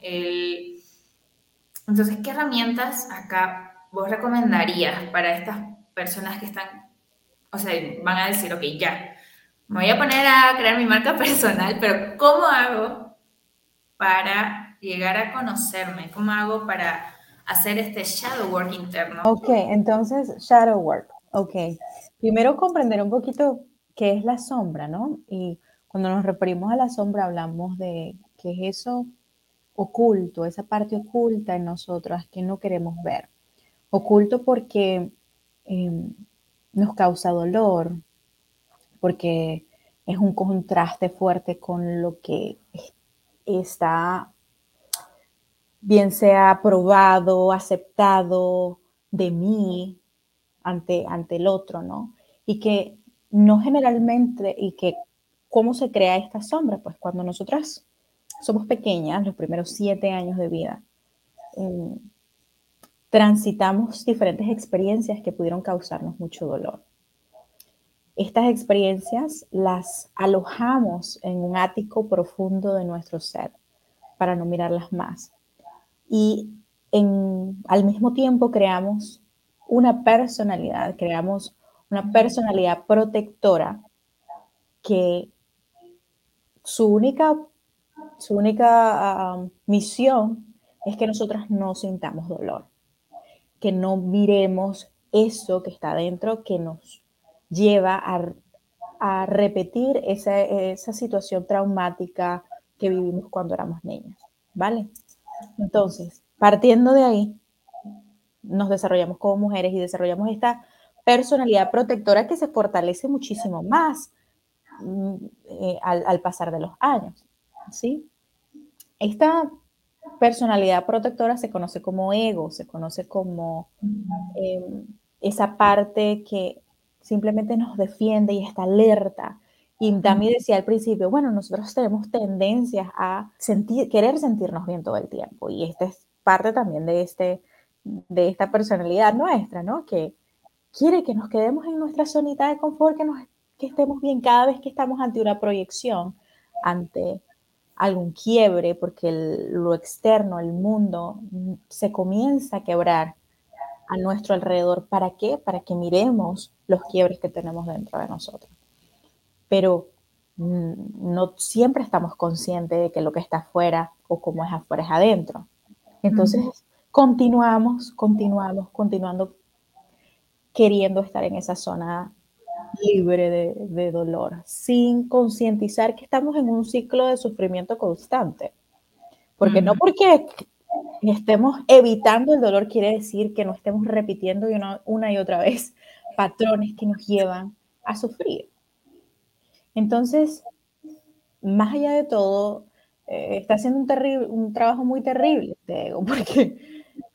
Entonces, ¿qué herramientas acá vos recomendarías para estas personas que están, o sea, van a decir, ok, ya, me voy a poner a crear mi marca (laughs) personal, pero ¿cómo hago para llegar a conocerme? ¿Cómo hago para hacer este shadow work interno? Ok, entonces, shadow work, ok. Primero comprender un poquito qué es la sombra, ¿no? Y cuando nos referimos a la sombra hablamos de qué es eso oculto, esa parte oculta en nosotros que no queremos ver. Oculto porque em, nos causa dolor, porque es un contraste fuerte con lo que está, bien sea aprobado, aceptado de mí ante, ante el otro, ¿no? Y que no generalmente, y que cómo se crea esta sombra, pues cuando nosotras somos pequeñas, los primeros siete años de vida, em, transitamos diferentes experiencias que pudieron causarnos mucho dolor. Estas experiencias las alojamos en un ático profundo de nuestro ser para no mirarlas más. Y al mismo tiempo creamos una personalidad, creamos una personalidad protectora que su única, su única ah, misión es que nosotras no sintamos dolor que no miremos eso que está dentro que nos lleva a, repetir esa, esa, situación traumática que vivimos cuando éramos niñas, ¿vale? Entonces, partiendo de ahí, nos desarrollamos como mujeres y desarrollamos esta personalidad protectora que se fortalece muchísimo más mm, eh, al, pasar de los años, ¿sí? Esta personalidad protectora se conoce como ego, se conoce como em, esa parte que simplemente nos defiende y está alerta. Y Dami decía al principio, bueno, nosotros tenemos tendencias a sentir, querer sentirnos bien todo el tiempo. Y esta es parte también de, este, de esta personalidad nuestra, ¿no? Que quiere que nos quedemos en nuestra zonita de confort, que, nos, que estemos bien cada vez que estamos ante una proyección, ante algún quiebre, porque lo externo, el mundo, mm, se comienza a quebrar a nuestro alrededor. ¿Para qué? Para que miremos los quiebres que tenemos dentro de nosotros. Pero mm, no siempre estamos conscientes de que lo que está afuera o como es afuera es adentro. Entonces, continuamos, continuamos, continuando queriendo estar en esa zona libre de, dolor, sin concientizar que estamos en un ciclo de sufrimiento constante. Porque no porque estemos evitando el dolor quiere decir que no estemos repitiendo una, y otra vez patrones que nos llevan a sufrir. Entonces, más allá de todo, eh, está haciendo un, terrible, un trabajo muy terrible, te (laughs) porque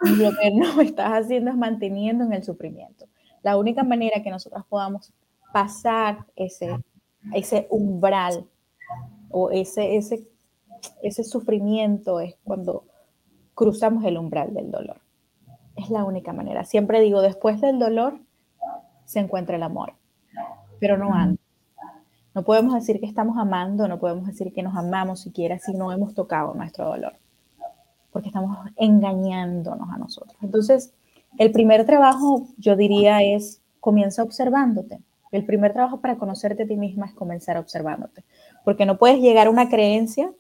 lo que no estás haciendo es manteniendo en el sufrimiento. La única manera que nosotras podamos pasar ese, ese umbral o ese, ese, ese sufrimiento es cuando cruzamos el umbral del dolor. Es la única manera. Siempre digo, después del dolor se encuentra el amor, pero no antes. No podemos decir que estamos amando, no podemos decir que nos amamos siquiera si no hemos tocado nuestro dolor. porque estamos engañándonos a nosotros. Entonces, el primer trabajo, yo diría, es comienza observándote. El primer trabajo para conocerte a ti misma es comenzar observándote, porque no puedes llegar a una creencia.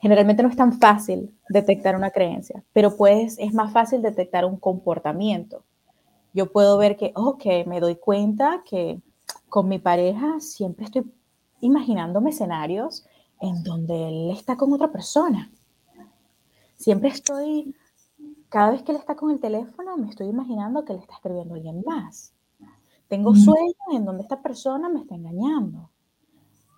Generalmente no es tan fácil detectar una creencia, pero pues es más fácil detectar un comportamiento. Yo puedo ver que, ok, me doy cuenta que con mi pareja siempre estoy imaginándome escenarios en donde él está con otra persona. Siempre estoy, cada vez que él está con el teléfono, me estoy imaginando que le está escribiendo a alguien más. Tengo sueños en donde esta persona me está engañando.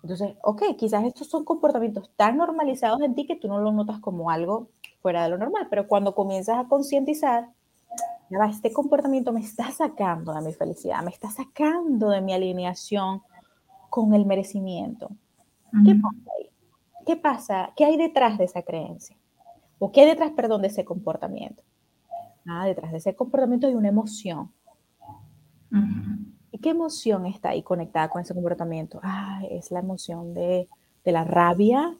Entonces, ok, quizás estos son comportamientos tan normalizados en ti que tú no lo notas como algo fuera de lo normal, pero cuando comienzas a concientizar, este comportamiento me está sacando de mi felicidad, me está sacando de mi alineación con el merecimiento. ¿Qué pasa ahí? ¿Qué pasa? ¿Qué hay detrás de esa creencia? ¿O qué hay detrás, perdón, de ese comportamiento? Ah, detrás de ese comportamiento hay una emoción. ¿Y qué emoción está ahí conectada con ese comportamiento? Ah, es la emoción de, la rabia,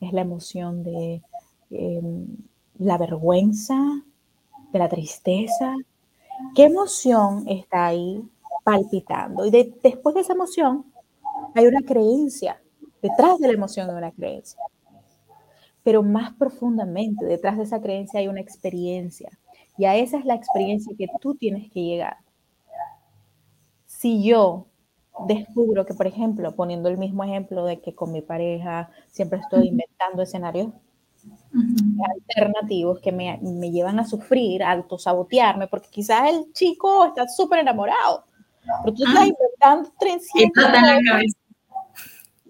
es la emoción de em, la vergüenza, de la tristeza. ¿Qué emoción está ahí palpitando? Y después de esa emoción hay una creencia. Detrás de la emoción hay una creencia. Pero más profundamente, detrás de esa creencia hay una experiencia. Y a esa es la experiencia que tú tienes que llegar si yo descubro que, por ejemplo, poniendo el mismo ejemplo de que con mi pareja siempre estoy inventando escenarios alternativos que me, me, llevan a sufrir, a autosabotearme, porque quizás el chico está súper enamorado, pero tú estás inventando 300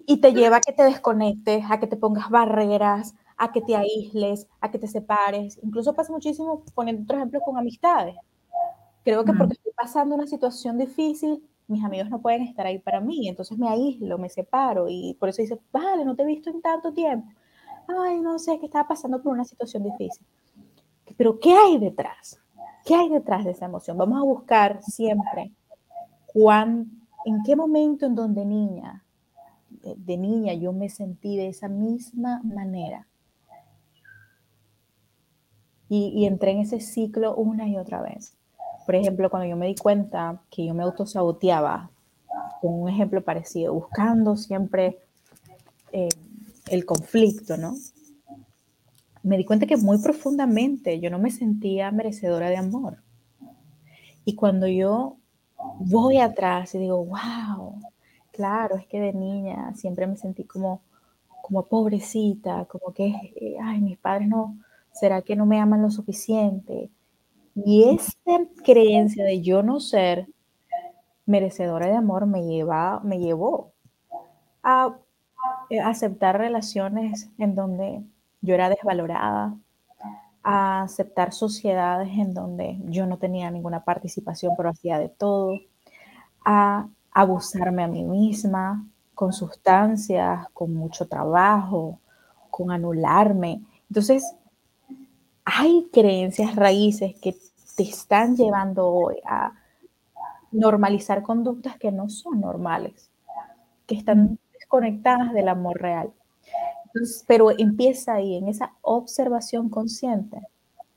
y te lleva a que te desconectes, a que te pongas barreras, a que te aísles, a que te separes. Incluso pasa muchísimo, poniendo otro ejemplo, con amistades. Creo que porque estoy pasando una situación difícil, mis amigos no pueden estar ahí para mí, entonces me aíslo, me separo y por eso dice, vale, no te he visto en tanto tiempo. Ay, no sé, que estaba pasando por una situación difícil. Pero ¿qué hay detrás? ¿Qué hay detrás de esa emoción? Vamos a buscar siempre cuán, en qué momento en donde niña, de niña yo me sentí de esa misma manera. Y, y entré en ese ciclo una y otra vez. Por ejemplo, cuando yo me di cuenta que yo me autosaboteaba, con un ejemplo parecido, buscando siempre eh, el conflicto, ¿no? Me di cuenta que muy profundamente yo no me sentía merecedora de amor. Y cuando yo voy atrás y digo, wow, claro, es que de niña siempre me sentí como, como pobrecita, como que, ay, mis padres no, ¿será que no me aman lo suficiente? Y esa creencia de yo no ser merecedora de amor me, lleva, me llevó a aceptar relaciones en donde yo era desvalorada, a aceptar sociedades en donde yo no tenía ninguna participación, pero hacía de todo, a abusarme a mí misma con sustancias, con mucho trabajo, con anularme. Entonces, hay creencias raíces que te están llevando hoy a normalizar conductas que no son normales, que están desconectadas del amor real. pero empieza ahí, en esa observación consciente.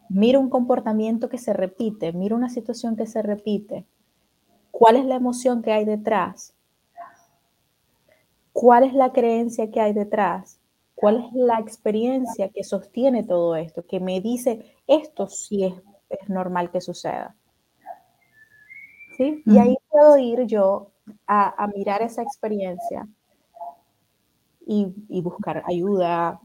Mira un comportamiento que se repite, mira una situación que se repite. ¿Cuál es la emoción que hay detrás? ¿Cuál es la creencia que hay detrás? ¿Cuál es la experiencia que sostiene todo esto? Que me dice, esto sí es, normal que suceda. ¿Sí? Y ahí puedo ir yo a, mirar esa experiencia y, buscar ayuda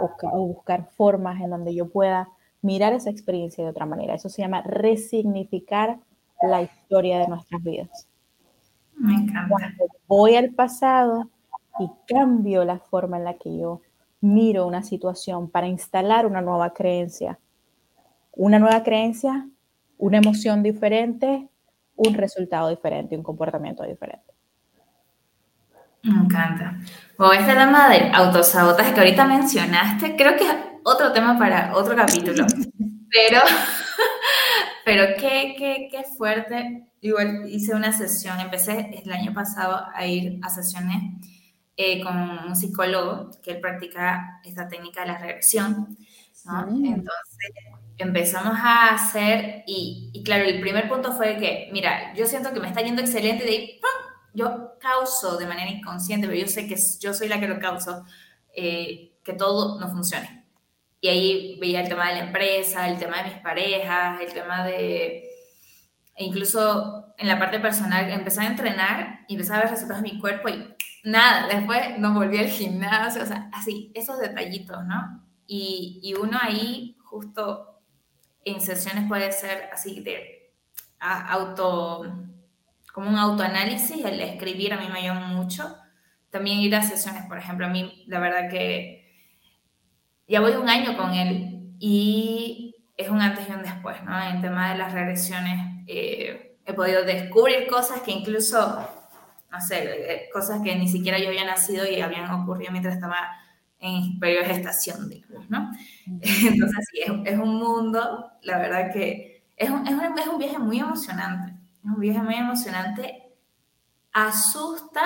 o, buscar formas en donde yo pueda mirar esa experiencia de otra manera. Eso se llama resignificar la historia de nuestras vidas. Me encanta. Cuando voy al pasado y cambio la forma en la que yo miro una situación para instalar una nueva creencia. Una nueva creencia, una emoción diferente, un resultado diferente, un comportamiento diferente. Me encanta. O ese tema del autosabotaje que ahorita mencionaste, creo que es otro tema para otro capítulo. (laughs) Pero, (laughs) pero qué, qué, qué fuerte. Igual hice una sesión, empecé el año pasado a ir a sesiones eh, con un psicólogo que él practica esta técnica de la regresión. ¿no? Mm. Entonces empezamos a hacer, y, y, claro, el primer punto fue que, mira, yo siento que me está yendo excelente, de ahí, yo causo de manera inconsciente, pero yo sé que yo soy la que lo causo, eh, que todo no funcione. Y ahí veía el tema de la empresa, el tema de mis parejas, el tema de... E incluso en la parte personal, empecé a entrenar y empecé a ver resultados en mi cuerpo y nada, después no volví al gimnasio, o sea, así, esos detallitos, ¿no? Y, y uno ahí, justo en sesiones puede ser así de auto, como un autoanálisis, el escribir a mí me ayuda mucho. También ir a sesiones, por ejemplo, a mí la verdad que ya voy un año con él y es un antes y un después, ¿no? En tema de las regresiones eh, he podido descubrir cosas que incluso, no sé, eh, cosas que ni siquiera yo había nacido y habían ocurrido mientras estaba en periodo de gestación, digamos, ¿no? (laughs) Entonces, sí, es, un mundo, la verdad que es un, es, un, es un viaje muy emocionante, es un viaje muy emocionante, asusta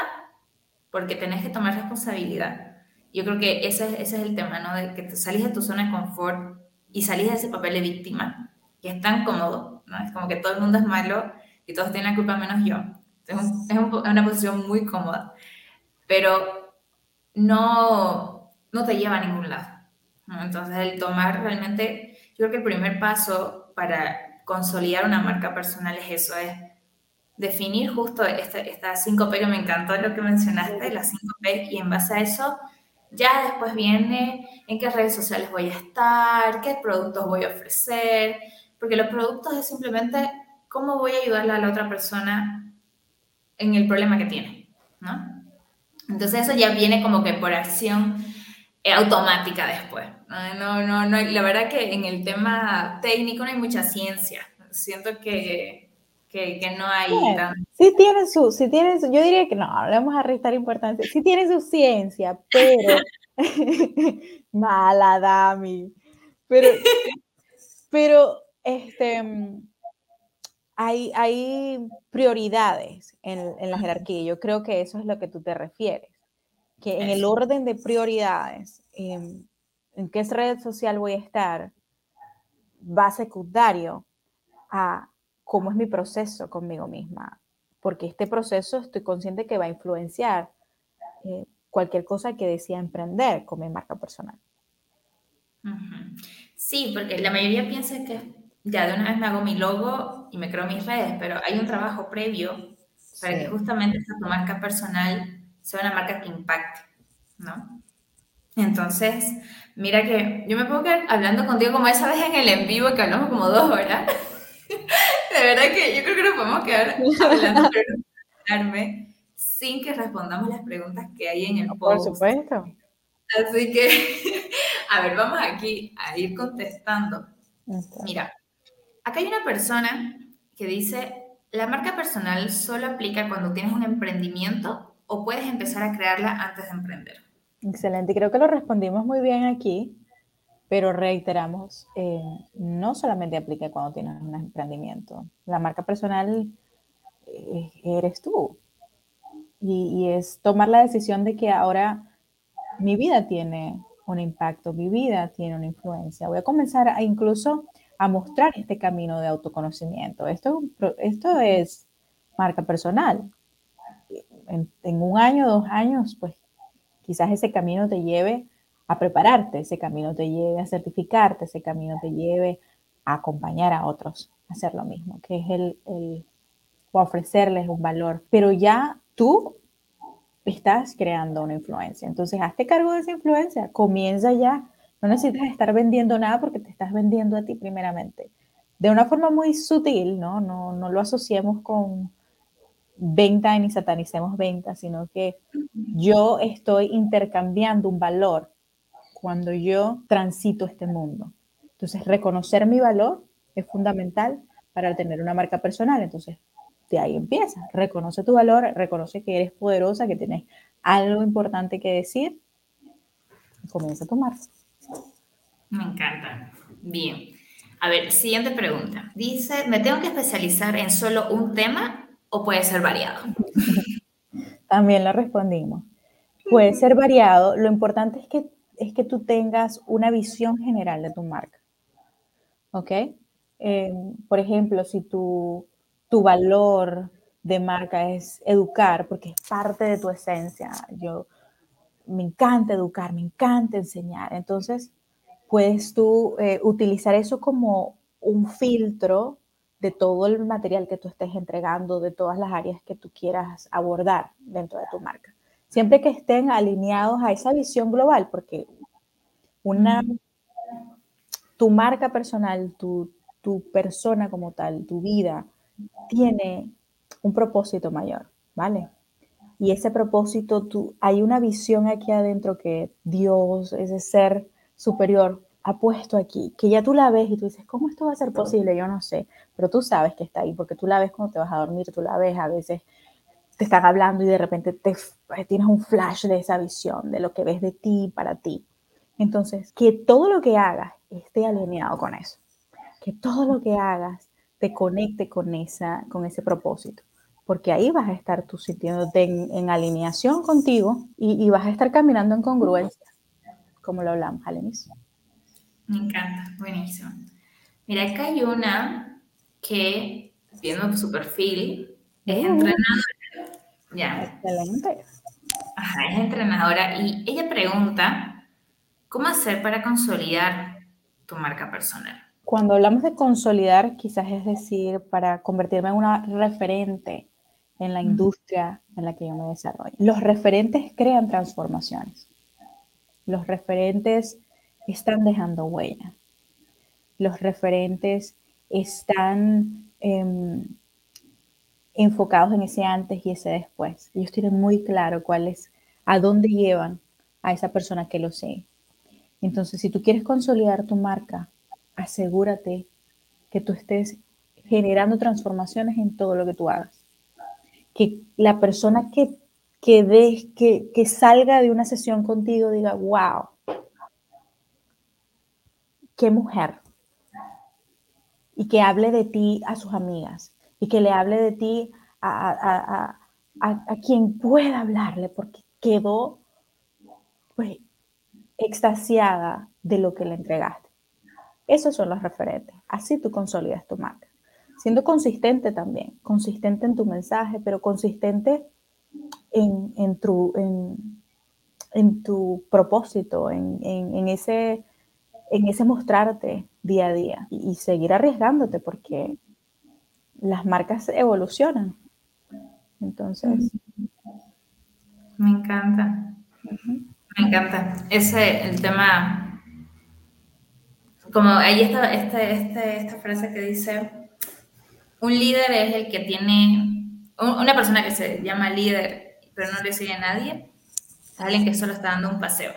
porque tenés que tomar responsabilidad. Yo creo que ese, ese es el tema, ¿no? De que te salís de tu zona de confort y salís de ese papel de víctima, que es tan cómodo, ¿no? Es como que todo el mundo es malo y todos tienen la culpa menos yo. Es, una posición muy cómoda, pero no, no te lleva a ningún lado. Entonces, el tomar realmente, yo creo que el primer paso para consolidar una marca personal es eso, es definir justo estas 5P que me encantó lo que mencionaste, las 5P, y en base a eso, ya después viene en qué redes sociales voy a estar, qué productos voy a ofrecer, porque los productos es simplemente cómo voy a ayudarle a la otra persona en el problema que tiene, ¿no? Entonces eso ya viene como que por acción eh, automática después. No, no, no, la verdad que en el tema técnico no hay mucha ciencia. Siento que, que, que no hay... Sí tiene su, sí tiene yo diría que no, le vamos a restar importancia. Sí tiene su ciencia, pero... (laughs) Mala, Dami. Pero, pero este, hay, hay prioridades en, en la jerarquía. Yo creo que eso es lo que tú te refieres. Que en el orden de prioridades, em, en qué red social voy a estar, va secundario a cómo es mi proceso conmigo misma, porque este proceso estoy consciente que va a influenciar eh, cualquier cosa que decida emprender con mi marca personal. Sí, porque la mayoría piensa que ya de una vez me hago mi logo y me creo mis redes, pero hay un trabajo previo para que justamente esa marca personal sea una marca que impacte, ¿no? Entonces, mira que yo me puedo quedar hablando contigo como esa vez en el en vivo que hablamos como dos horas. (laughs) De verdad que yo creo que nos podemos quedar hablando, (laughs) pero sin que respondamos las preguntas que hay en el post. Por supuesto. Así que, (laughs) a ver, vamos aquí a ir contestando. Mira, acá hay una persona que dice, ¿la marca personal solo aplica cuando tienes un emprendimiento o puedes empezar a crearla antes de emprender? Excelente, creo que lo respondimos muy bien aquí, pero reiteramos, eh, no solamente aplica cuando tienes un emprendimiento, la marca personal eh, eres tú y, es tomar la decisión de que ahora mi vida tiene un impacto, mi vida tiene una influencia. Voy a comenzar a incluso a mostrar este camino de autoconocimiento. Esto, esto es marca personal. En, en, un año, dos años, pues Quizás ese camino te lleve a prepararte, ese camino te lleve a certificarte, ese camino te lleve a acompañar a otros a hacer lo mismo, que es el, el o ofrecerles un valor. Pero ya tú estás creando una influencia. Entonces, hazte cargo de esa influencia, comienza ya. No necesitas estar vendiendo nada porque te estás vendiendo a ti primeramente. De una forma muy sutil, ¿no? No, no lo asociemos con, venta ni satanicemos venta, sino que yo estoy intercambiando un valor cuando yo transito este mundo. Entonces, reconocer mi valor es fundamental para tener una marca personal. Entonces, de ahí empieza. Reconoce tu valor, reconoce que eres poderosa, que tienes algo importante que decir y comienza a tomar. Me encanta. Bien. A ver, siguiente pregunta. Dice, ¿me tengo que especializar en solo un tema o puede ser variado? (laughs) También lo respondimos. Puede ser variado. Lo importante es que es que tú tengas una visión general de tu marca. ¿Ok? Eh, por ejemplo, si tu, tu valor de marca es educar, porque es parte de tu esencia. Yo me encanta educar, me encanta enseñar. Entonces, puedes tú eh, utilizar eso como un filtro de todo el material que tú estés entregando, de todas las áreas que tú quieras abordar dentro de tu marca. Siempre que estén alineados a esa visión global, porque una, tu marca personal, tu, tu persona como tal, tu vida, tiene un propósito mayor, ¿vale? Y ese propósito, tú, hay una visión aquí adentro que Dios, ese ser superior, ha puesto aquí, que ya tú la ves y tú dices, ¿cómo esto va a ser posible? Yo no sé, pero tú sabes que está ahí, porque tú la ves cuando te vas a dormir, tú la ves, a veces te están hablando y de repente te, tienes un flash de esa visión, de lo que ves de ti para ti. Entonces, que todo lo que hagas esté alineado con eso, que todo lo que hagas te conecte con, esa, con ese propósito porque ahí vas a estar tú sintiéndote en, alineación contigo y, vas a estar caminando en congruencia, como lo hablamos al inicio. Me encanta, buenísimo. Mira, acá hay una que, viendo su perfil, es uh. entrenadora. Ya. Excelente. Ajá, es entrenadora y ella pregunta, ¿cómo hacer para consolidar tu marca personal? Cuando hablamos de consolidar, quizás es decir, para convertirme en una referente en la industria en la que yo me desarrollo. Los referentes crean transformaciones. Los referentes están dejando huella. Los referentes están em, enfocados en ese antes y ese después. Ellos tienen muy claro cuál es, a dónde llevan a esa persona que lo sé. Entonces, si tú quieres consolidar tu marca, asegúrate que tú estés generando transformaciones en todo lo que tú hagas que la persona que, que, que, que salga de una sesión contigo diga, wow, qué mujer. Y que hable de ti a sus amigas y que le hable de ti a, a, quien pueda hablarle porque quedó pues, extasiada de lo que le entregaste. Esos son los referentes. Así tú consolidas tu marca siendo consistente también, consistente en tu mensaje, pero consistente en, tu, en, tu, propósito, en, ese, en ese mostrarte día a día y, seguir arriesgándote porque las marcas evolucionan. Entonces. Me encanta. Me encanta. Ese, el tema, como ahí está este, este, esta frase que dice, un líder es el que tiene, una persona que se llama líder, pero no le sigue a nadie, es alguien que solo está dando un paseo.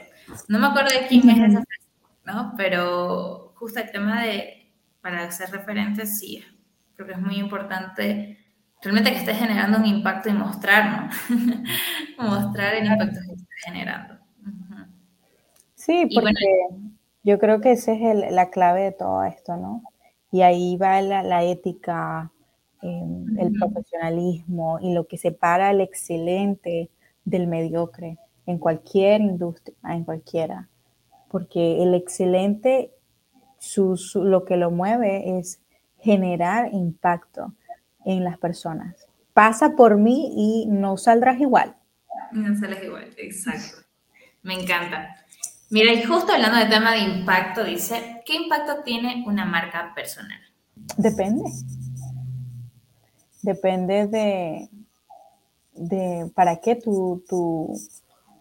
No me acuerdo de quién es esa persona, ¿no? Pero justo el tema de, para ser referente, sí, creo que es muy importante realmente que estés generando un impacto y mostrar, ¿no? (laughs) mostrar el impacto que estás generando. Sí, porque yo creo que esa es la clave de todo esto, ¿no? Y ahí va la, ética, em, el profesionalismo y lo que separa el excelente del mediocre en cualquier industria, en cualquiera. Porque el excelente, lo que lo mueve es generar impacto en las personas. Pasa por mí y no saldrás igual. No sales igual, exacto. Me encanta. Mira, y justo hablando de tema de impacto, dice, ¿qué impacto tiene una marca personal? Depende. Depende de, de para qué tú, tú,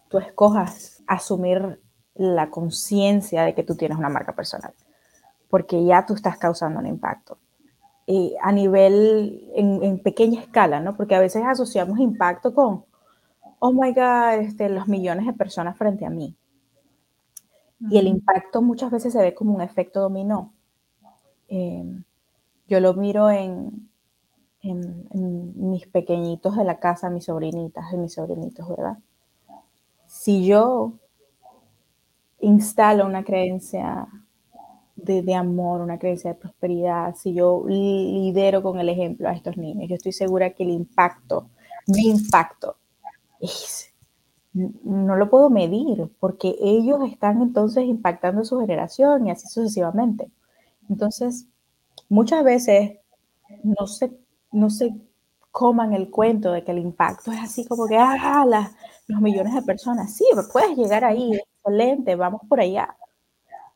tú escojas asumir la conciencia de que tú tienes una marca personal, porque ya tú estás causando un impacto. Y a nivel, en, en, pequeña escala, ¿no? Porque a veces asociamos impacto con, oh my God, este, los millones de personas frente a mí. Y el impacto muchas veces se ve como un efecto dominó. Em, yo lo miro en, mis pequeñitos de la casa, mis sobrinitas y mis sobrinitos, ¿verdad? Si yo instalo una creencia de, amor, una creencia de prosperidad, si yo lidero con el ejemplo a estos niños, yo estoy segura que el impacto, mi impacto, es no lo puedo medir porque ellos están entonces impactando su generación y así sucesivamente. Entonces, muchas veces no se, no se coman el cuento de que el impacto es así como que, ah, los millones de personas. Sí, puedes llegar ahí, excelente, vamos por allá.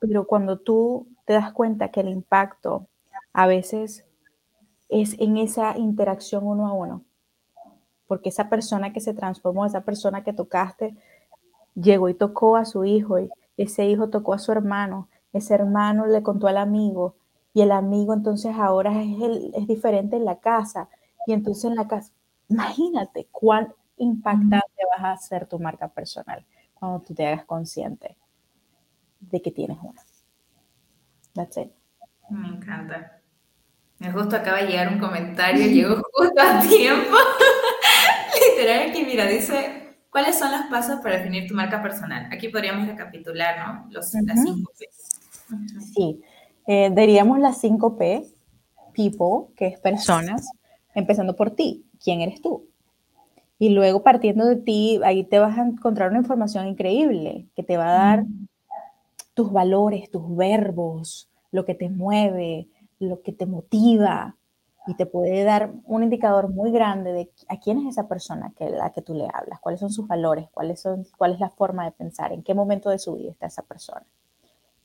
Pero cuando tú te das cuenta que el impacto a veces es en esa interacción uno a uno, porque esa persona que se transformó, esa persona que tocaste, llegó y tocó a su hijo, y ese hijo tocó a su hermano, ese hermano le contó al amigo, y el amigo entonces ahora es, es diferente en la casa, y entonces en la casa, imagínate cuán impactante vas a ser tu marca personal cuando tú te hagas consciente de que tienes una. That's it. Me encanta. Me justo acaba de llegar un comentario, llegó (laughs) justo a tiempo. (laughs) Literal aquí, mira, dice, ¿cuáles son los pasos para definir tu marca personal? Aquí podríamos recapitular, ¿no? Los, Las cinco P. Sí, eh, diríamos las cinco P, people, que es personas, empezando por ti, ¿quién eres tú? Y luego partiendo de ti, ahí te vas a encontrar una información increíble que te va a dar tus valores, tus verbos, lo que te mueve, lo que te motiva y te puede dar un indicador muy grande de a quién es esa persona que la que tú le hablas, cuáles son sus valores, cuáles son, cuál es la forma de pensar, en qué momento de su vida está esa persona.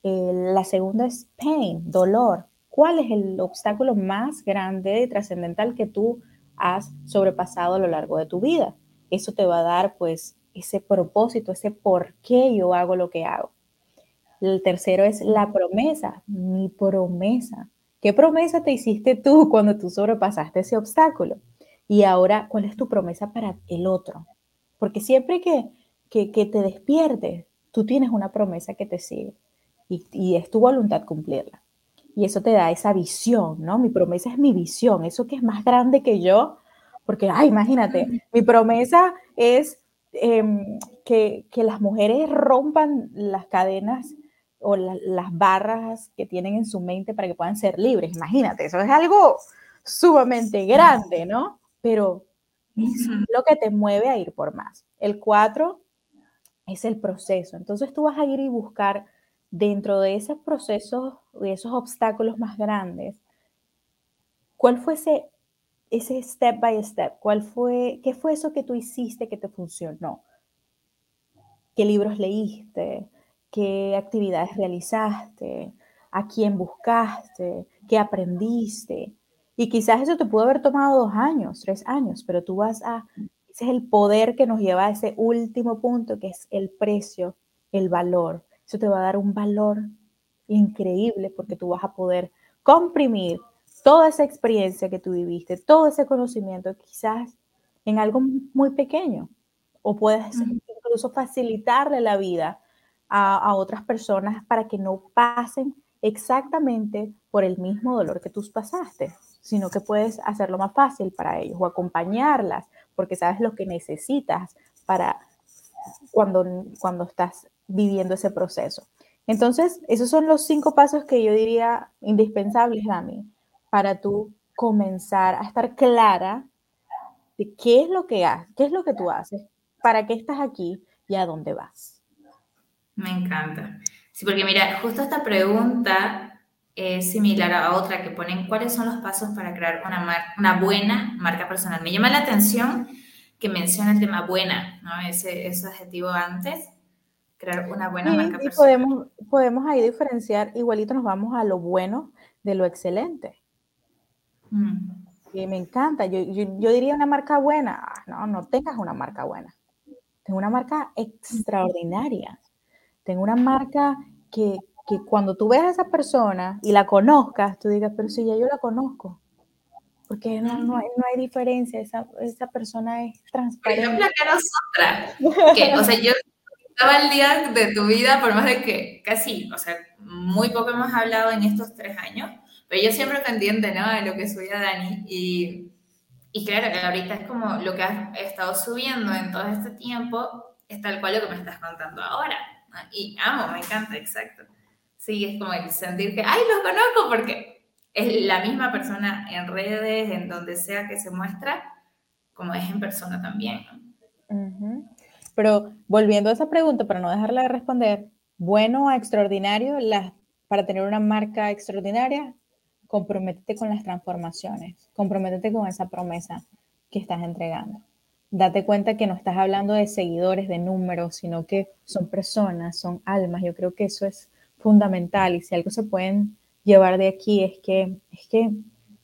Eh, la segunda es pain, dolor. ¿Cuál es el obstáculo más grande y trascendental que tú has sobrepasado a lo largo de tu vida? Eso te va a dar pues ese propósito, ese por qué yo hago lo que hago. El tercero es la promesa, mi promesa. ¿Qué promesa te hiciste tú cuando tú sobrepasaste ese obstáculo? Y ahora, ¿cuál es tu promesa para el otro? Porque siempre que, que, te despiertes, tú tienes una promesa que te sigue y, y, es tu voluntad cumplirla. Y eso te da esa visión, ¿no? Mi promesa es mi visión, eso que es más grande que yo, porque, ay, imagínate, mi promesa es em, que, que las mujeres rompan las cadenas o las barras que tienen en su mente para que puedan ser libres. Imagínate, eso es algo sumamente grande, ¿no? Pero es lo que te mueve a ir por más. El cuatro es el proceso. Entonces tú vas a ir y buscar dentro de esos procesos, de esos obstáculos más grandes, ¿cuál fue ese, ese step by step? ¿Cuál fue, ¿Qué fue eso que tú hiciste que te funcionó? ¿Qué libros leíste? qué actividades realizaste, a quién buscaste, qué aprendiste. Y quizás eso te pudo haber tomado dos años, tres años, pero tú vas a, ese es el poder que nos lleva a ese último punto, que es el precio, el valor. Eso te va a dar un valor increíble porque tú vas a poder comprimir toda esa experiencia que tú viviste, todo ese conocimiento, quizás en algo muy pequeño, o puedes incluso facilitarle la vida a, otras personas para que no pasen exactamente por el mismo dolor que tú pasaste, sino que puedes hacerlo más fácil para ellos o acompañarlas porque sabes lo que necesitas para cuando, cuando estás viviendo ese proceso. Entonces, esos son los cinco pasos que yo diría indispensables, Dami, para tú comenzar a estar clara de qué es lo que haces, qué es lo que tú haces, para qué estás aquí y a dónde vas. Me encanta. Sí, porque mira, justo esta pregunta es similar a otra que ponen, ¿cuáles son los pasos para crear una, una buena marca personal? Me llama la atención que menciona el tema buena, ¿no? Ese, ese adjetivo antes, crear una buena marca personal. Podemos, podemos ahí diferenciar, igualito nos vamos a lo bueno de lo excelente. Mm. Y me encanta, yo, yo, diría una marca buena, ah, no, no tengas una marca buena, tengo una marca extraordinaria tengo una marca que, que cuando tú ves a esa persona y la conozcas, tú digas, pero si ya yo la conozco, porque no, no, hay, no hay diferencia, esa, esa persona es transparente. Por ejemplo, acá nosotras, (laughs) que, o sea, yo estaba el día de tu vida, por más de que casi, o sea, muy poco hemos hablado en estos tres años, pero yo siempre pendiente, ¿no? De lo que subía Dani y, y claro, ahorita es como lo que has estado subiendo en todo este tiempo, es tal cual lo que me estás contando ahora. Y amo, me encanta, exacto. Sí, es como el sentir que, ay, los conozco porque es la misma persona en redes, en donde sea que se muestra, como es en persona también. Pero volviendo a esa pregunta, para no dejarla de responder, bueno a extraordinario, para tener una marca extraordinaria, comprométete con las transformaciones, comprométete con esa promesa que estás entregando. Date cuenta que no estás hablando de seguidores, de números, sino que son personas, son almas. Yo creo que eso es fundamental y si algo se pueden llevar de aquí es que, es que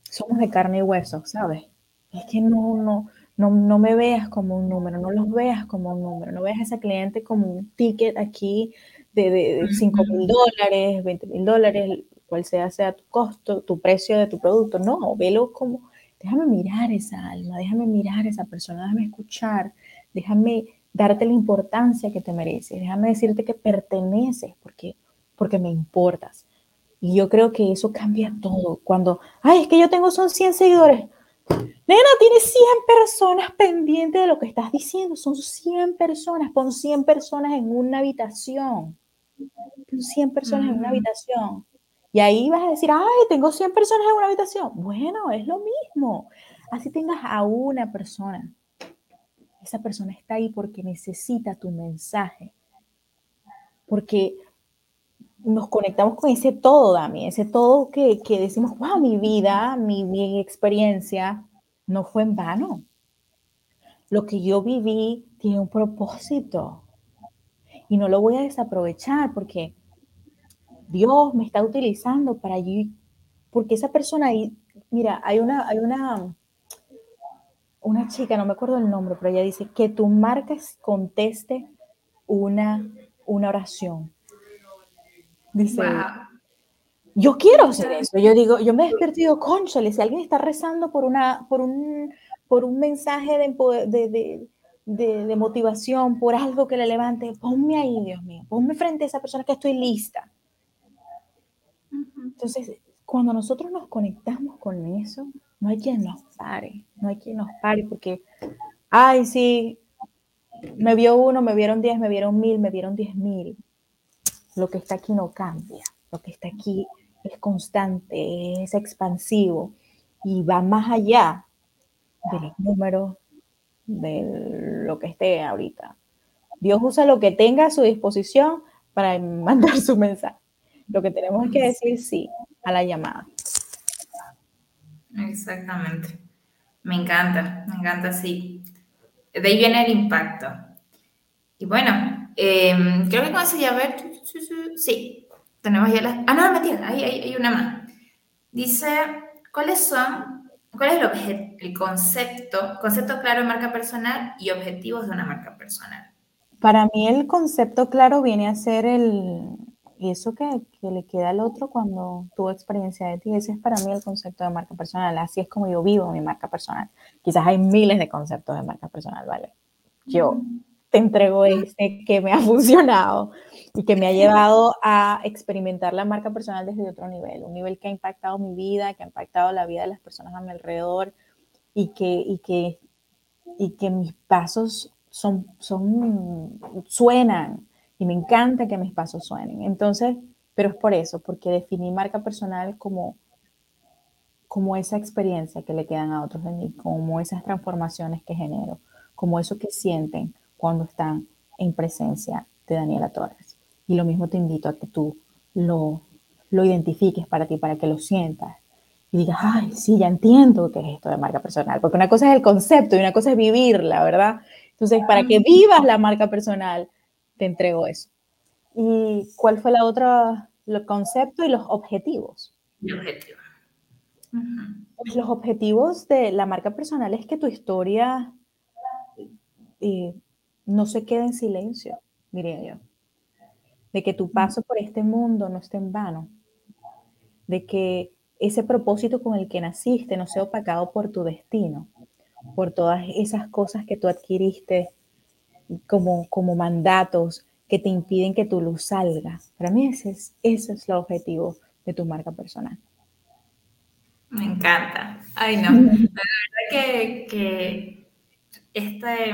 somos de carne y hueso, ¿sabes? Es que no, no, no, no me veas como un número, no los veas como un número, no veas a ese cliente como un ticket aquí de, de, 5 mil dólares, 20 mil dólares, cual sea, sea tu costo, tu precio de tu producto. No, velo como, déjame mirar esa alma, déjame mirar esa persona, déjame escuchar, déjame darte la importancia que te mereces, déjame decirte que perteneces porque, porque me importas. Y yo creo que eso cambia todo. Cuando, ay, es que yo tengo son 100 seguidores. Nena, tienes 100 personas pendientes de lo que estás diciendo. Son 100 personas. Pon 100 personas en una habitación. Pon 100 personas en una habitación. Y ahí vas a decir, ay, tengo 100 personas en una habitación. Bueno, es lo mismo. Así tengas a una persona. Esa persona está ahí porque necesita tu mensaje. Porque nos conectamos con ese todo, Dami, ese todo que, que decimos, wow, mi vida, mi, mi experiencia no fue en vano. Lo que yo viví tiene un propósito y no lo voy a desaprovechar porque Dios me está utilizando para allí, porque esa persona ahí, mira, hay una, hay una, una chica, no me acuerdo el nombre, pero ella dice que tu marca conteste una, una oración. Dice, yo quiero hacer eso. Yo digo, yo me he despierto y digo, conchale, si alguien está rezando por, una, por, un, por un mensaje de, de, de, de, motivación, por algo que le levante, ponme ahí, Dios mío, ponme frente a esa persona que estoy lista. Entonces, cuando nosotros nos conectamos con eso, no hay quien nos pare, no hay quien nos pare, porque, ay, sí, me vio uno, me vieron diez, me vieron mil, me vieron diez mil lo que está aquí no cambia, lo que está aquí es constante, es expansivo y va más allá de los números, de lo que esté ahorita. Dios usa lo que tenga a su disposición para mandar su mensaje. Lo que tenemos es que decir sí a la llamada. Exactamente. Me encanta, me encanta, sí. De ahí viene el impacto. Y bueno, Em, creo que con eso ya ver. Sí, tenemos ya las. Ah, no, mentira, ahí hay, hay, una más. Dice: ¿Cuáles son? ¿Cuál es el, el concepto, concepto claro de marca personal y objetivos de una marca personal? Para mí, el concepto claro viene a ser el. Y eso que, que le queda al otro cuando tuvo experiencia de ti, ese es para mí el concepto de marca personal. Así es como yo vivo mi marca personal. Quizás hay miles de conceptos de marca personal, ¿vale? Yo te entrego este que me ha (laughs) funcionado y que me ha llevado a experimentar la marca personal desde otro nivel, un nivel que ha impactado mi vida, que ha impactado la vida de las personas a mi alrededor y que, y que, y que mis pasos son, son, suenan y me encanta que mis pasos suenen. Entonces, pero es por eso, porque definí marca personal como, como esa experiencia que le quedan a otros de mí, como esas transformaciones que genero, como eso que sienten, cuando están en presencia de Daniela Torres. Y lo mismo te invito a que tú lo, lo identifiques para ti, para que lo sientas y digas, ay, sí, ya entiendo qué es esto de marca personal, porque una cosa es el concepto y una cosa es vivirla, ¿verdad? Entonces, para que vivas la marca personal, te entrego eso. ¿Y cuál fue la otra, el concepto y los objetivos? Los objetivos. Pues los objetivos de la marca personal es que tu historia eh, no se quede en silencio, diría yo. De que tu paso por este mundo no esté en vano. De que ese propósito con el que naciste no sea opacado por tu destino, por todas esas cosas que tú adquiriste como, como mandatos que te impiden que tu luz salga. Para mí ese es, ese es el objetivo de tu marca personal. Me encanta. Ay, no. (laughs) La verdad que, que este,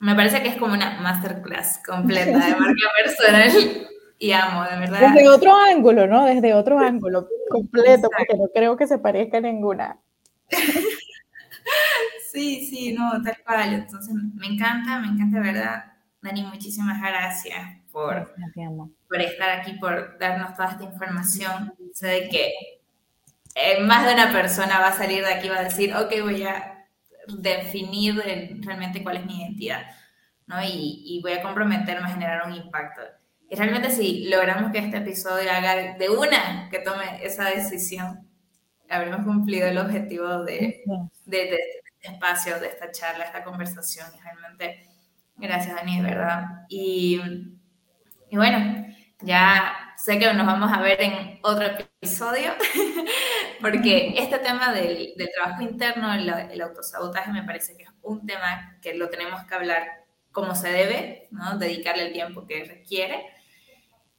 me parece que es como una masterclass completa de marca (laughs) personal y amo, de verdad. Desde otro ángulo, ¿no? Desde otro ángulo completo, porque no creo que se parezca a ninguna. (laughs) Sí, sí, no, tal cual. Entonces, me encanta, me encanta, de verdad. Dani, muchísimas gracias por, por estar aquí, por darnos toda esta información. Sé de que eh, más de una persona va a salir de aquí y va a decir, ok, voy a definir realmente cuál es mi identidad, ¿no? Y, y voy a comprometerme a generar un impacto. Y realmente si logramos que este episodio haga de una que tome esa decisión, habremos cumplido el objetivo de, de, de, este espacio, de esta charla, esta conversación. Y realmente, gracias Dani, de verdad. Y, y bueno, ya sé que nos vamos a ver en otro episodio, (laughs) porque este tema del, del trabajo interno, el, el, autosabotaje, me parece que es un tema que lo tenemos que hablar como se debe, ¿no? dedicarle el tiempo que requiere.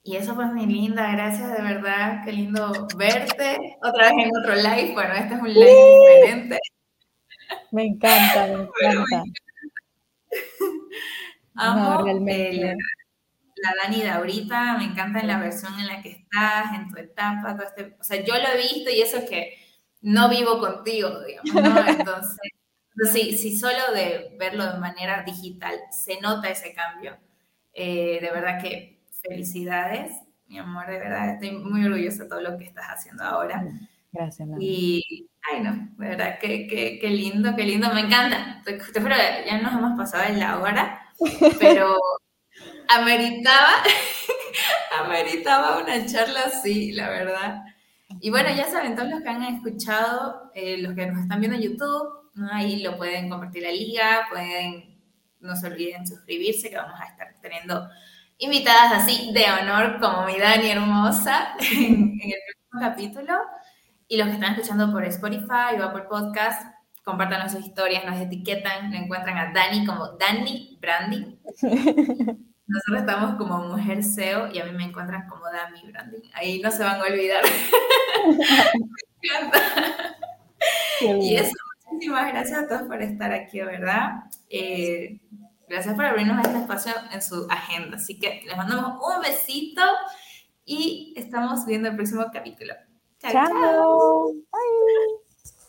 Y eso pues mi linda, gracias de verdad, qué lindo verte otra vez en otro live. Bueno, este es un live diferente. Me encanta, me (laughs) encanta. Amo realmente la Dani de ahorita, me encanta en la versión en la que estás, en tu etapa, todo este, o sea, yo lo he visto y eso es que no vivo contigo, digamos, ¿no? (laughs) Entonces, sí, sí, solo de verlo de manera digital se nota ese cambio. Eh, de verdad que felicidades, mi amor, de verdad, estoy muy orgullosa de todo lo que estás haciendo ahora. Gracias, mamá. Y, ay, no, de verdad, qué, qué, qué lindo, qué lindo, me encanta. Te, te juro, ya nos hemos pasado en la hora, (laughs) pero ameritaba, (laughs) ameritaba una charla así, la verdad. Y bueno, ya saben, todos los que han escuchado, eh, los que nos están viendo en YouTube, ahí lo pueden compartir la liga, pueden, no se olviden suscribirse, que vamos a estar teniendo invitadas así de honor como mi Dani hermosa (laughs) en, el próximo capítulo. Y los que están escuchando por Spotify o por Podcast, compartan sus historias, nos etiquetan, lo encuentran a Dani como Dani Brandy. (laughs) Nosotros estamos como Mujer SEO y a mí me encuentran como Dami Branding. Ahí no se van a olvidar. (laughs) me encanta. Y eso, muchísimas gracias a todos por estar aquí, ¿verdad? Eh, gracias por abrirnos este espacio en su agenda. Así que les mandamos un besito y estamos viendo el próximo capítulo. chao. chao. Bye.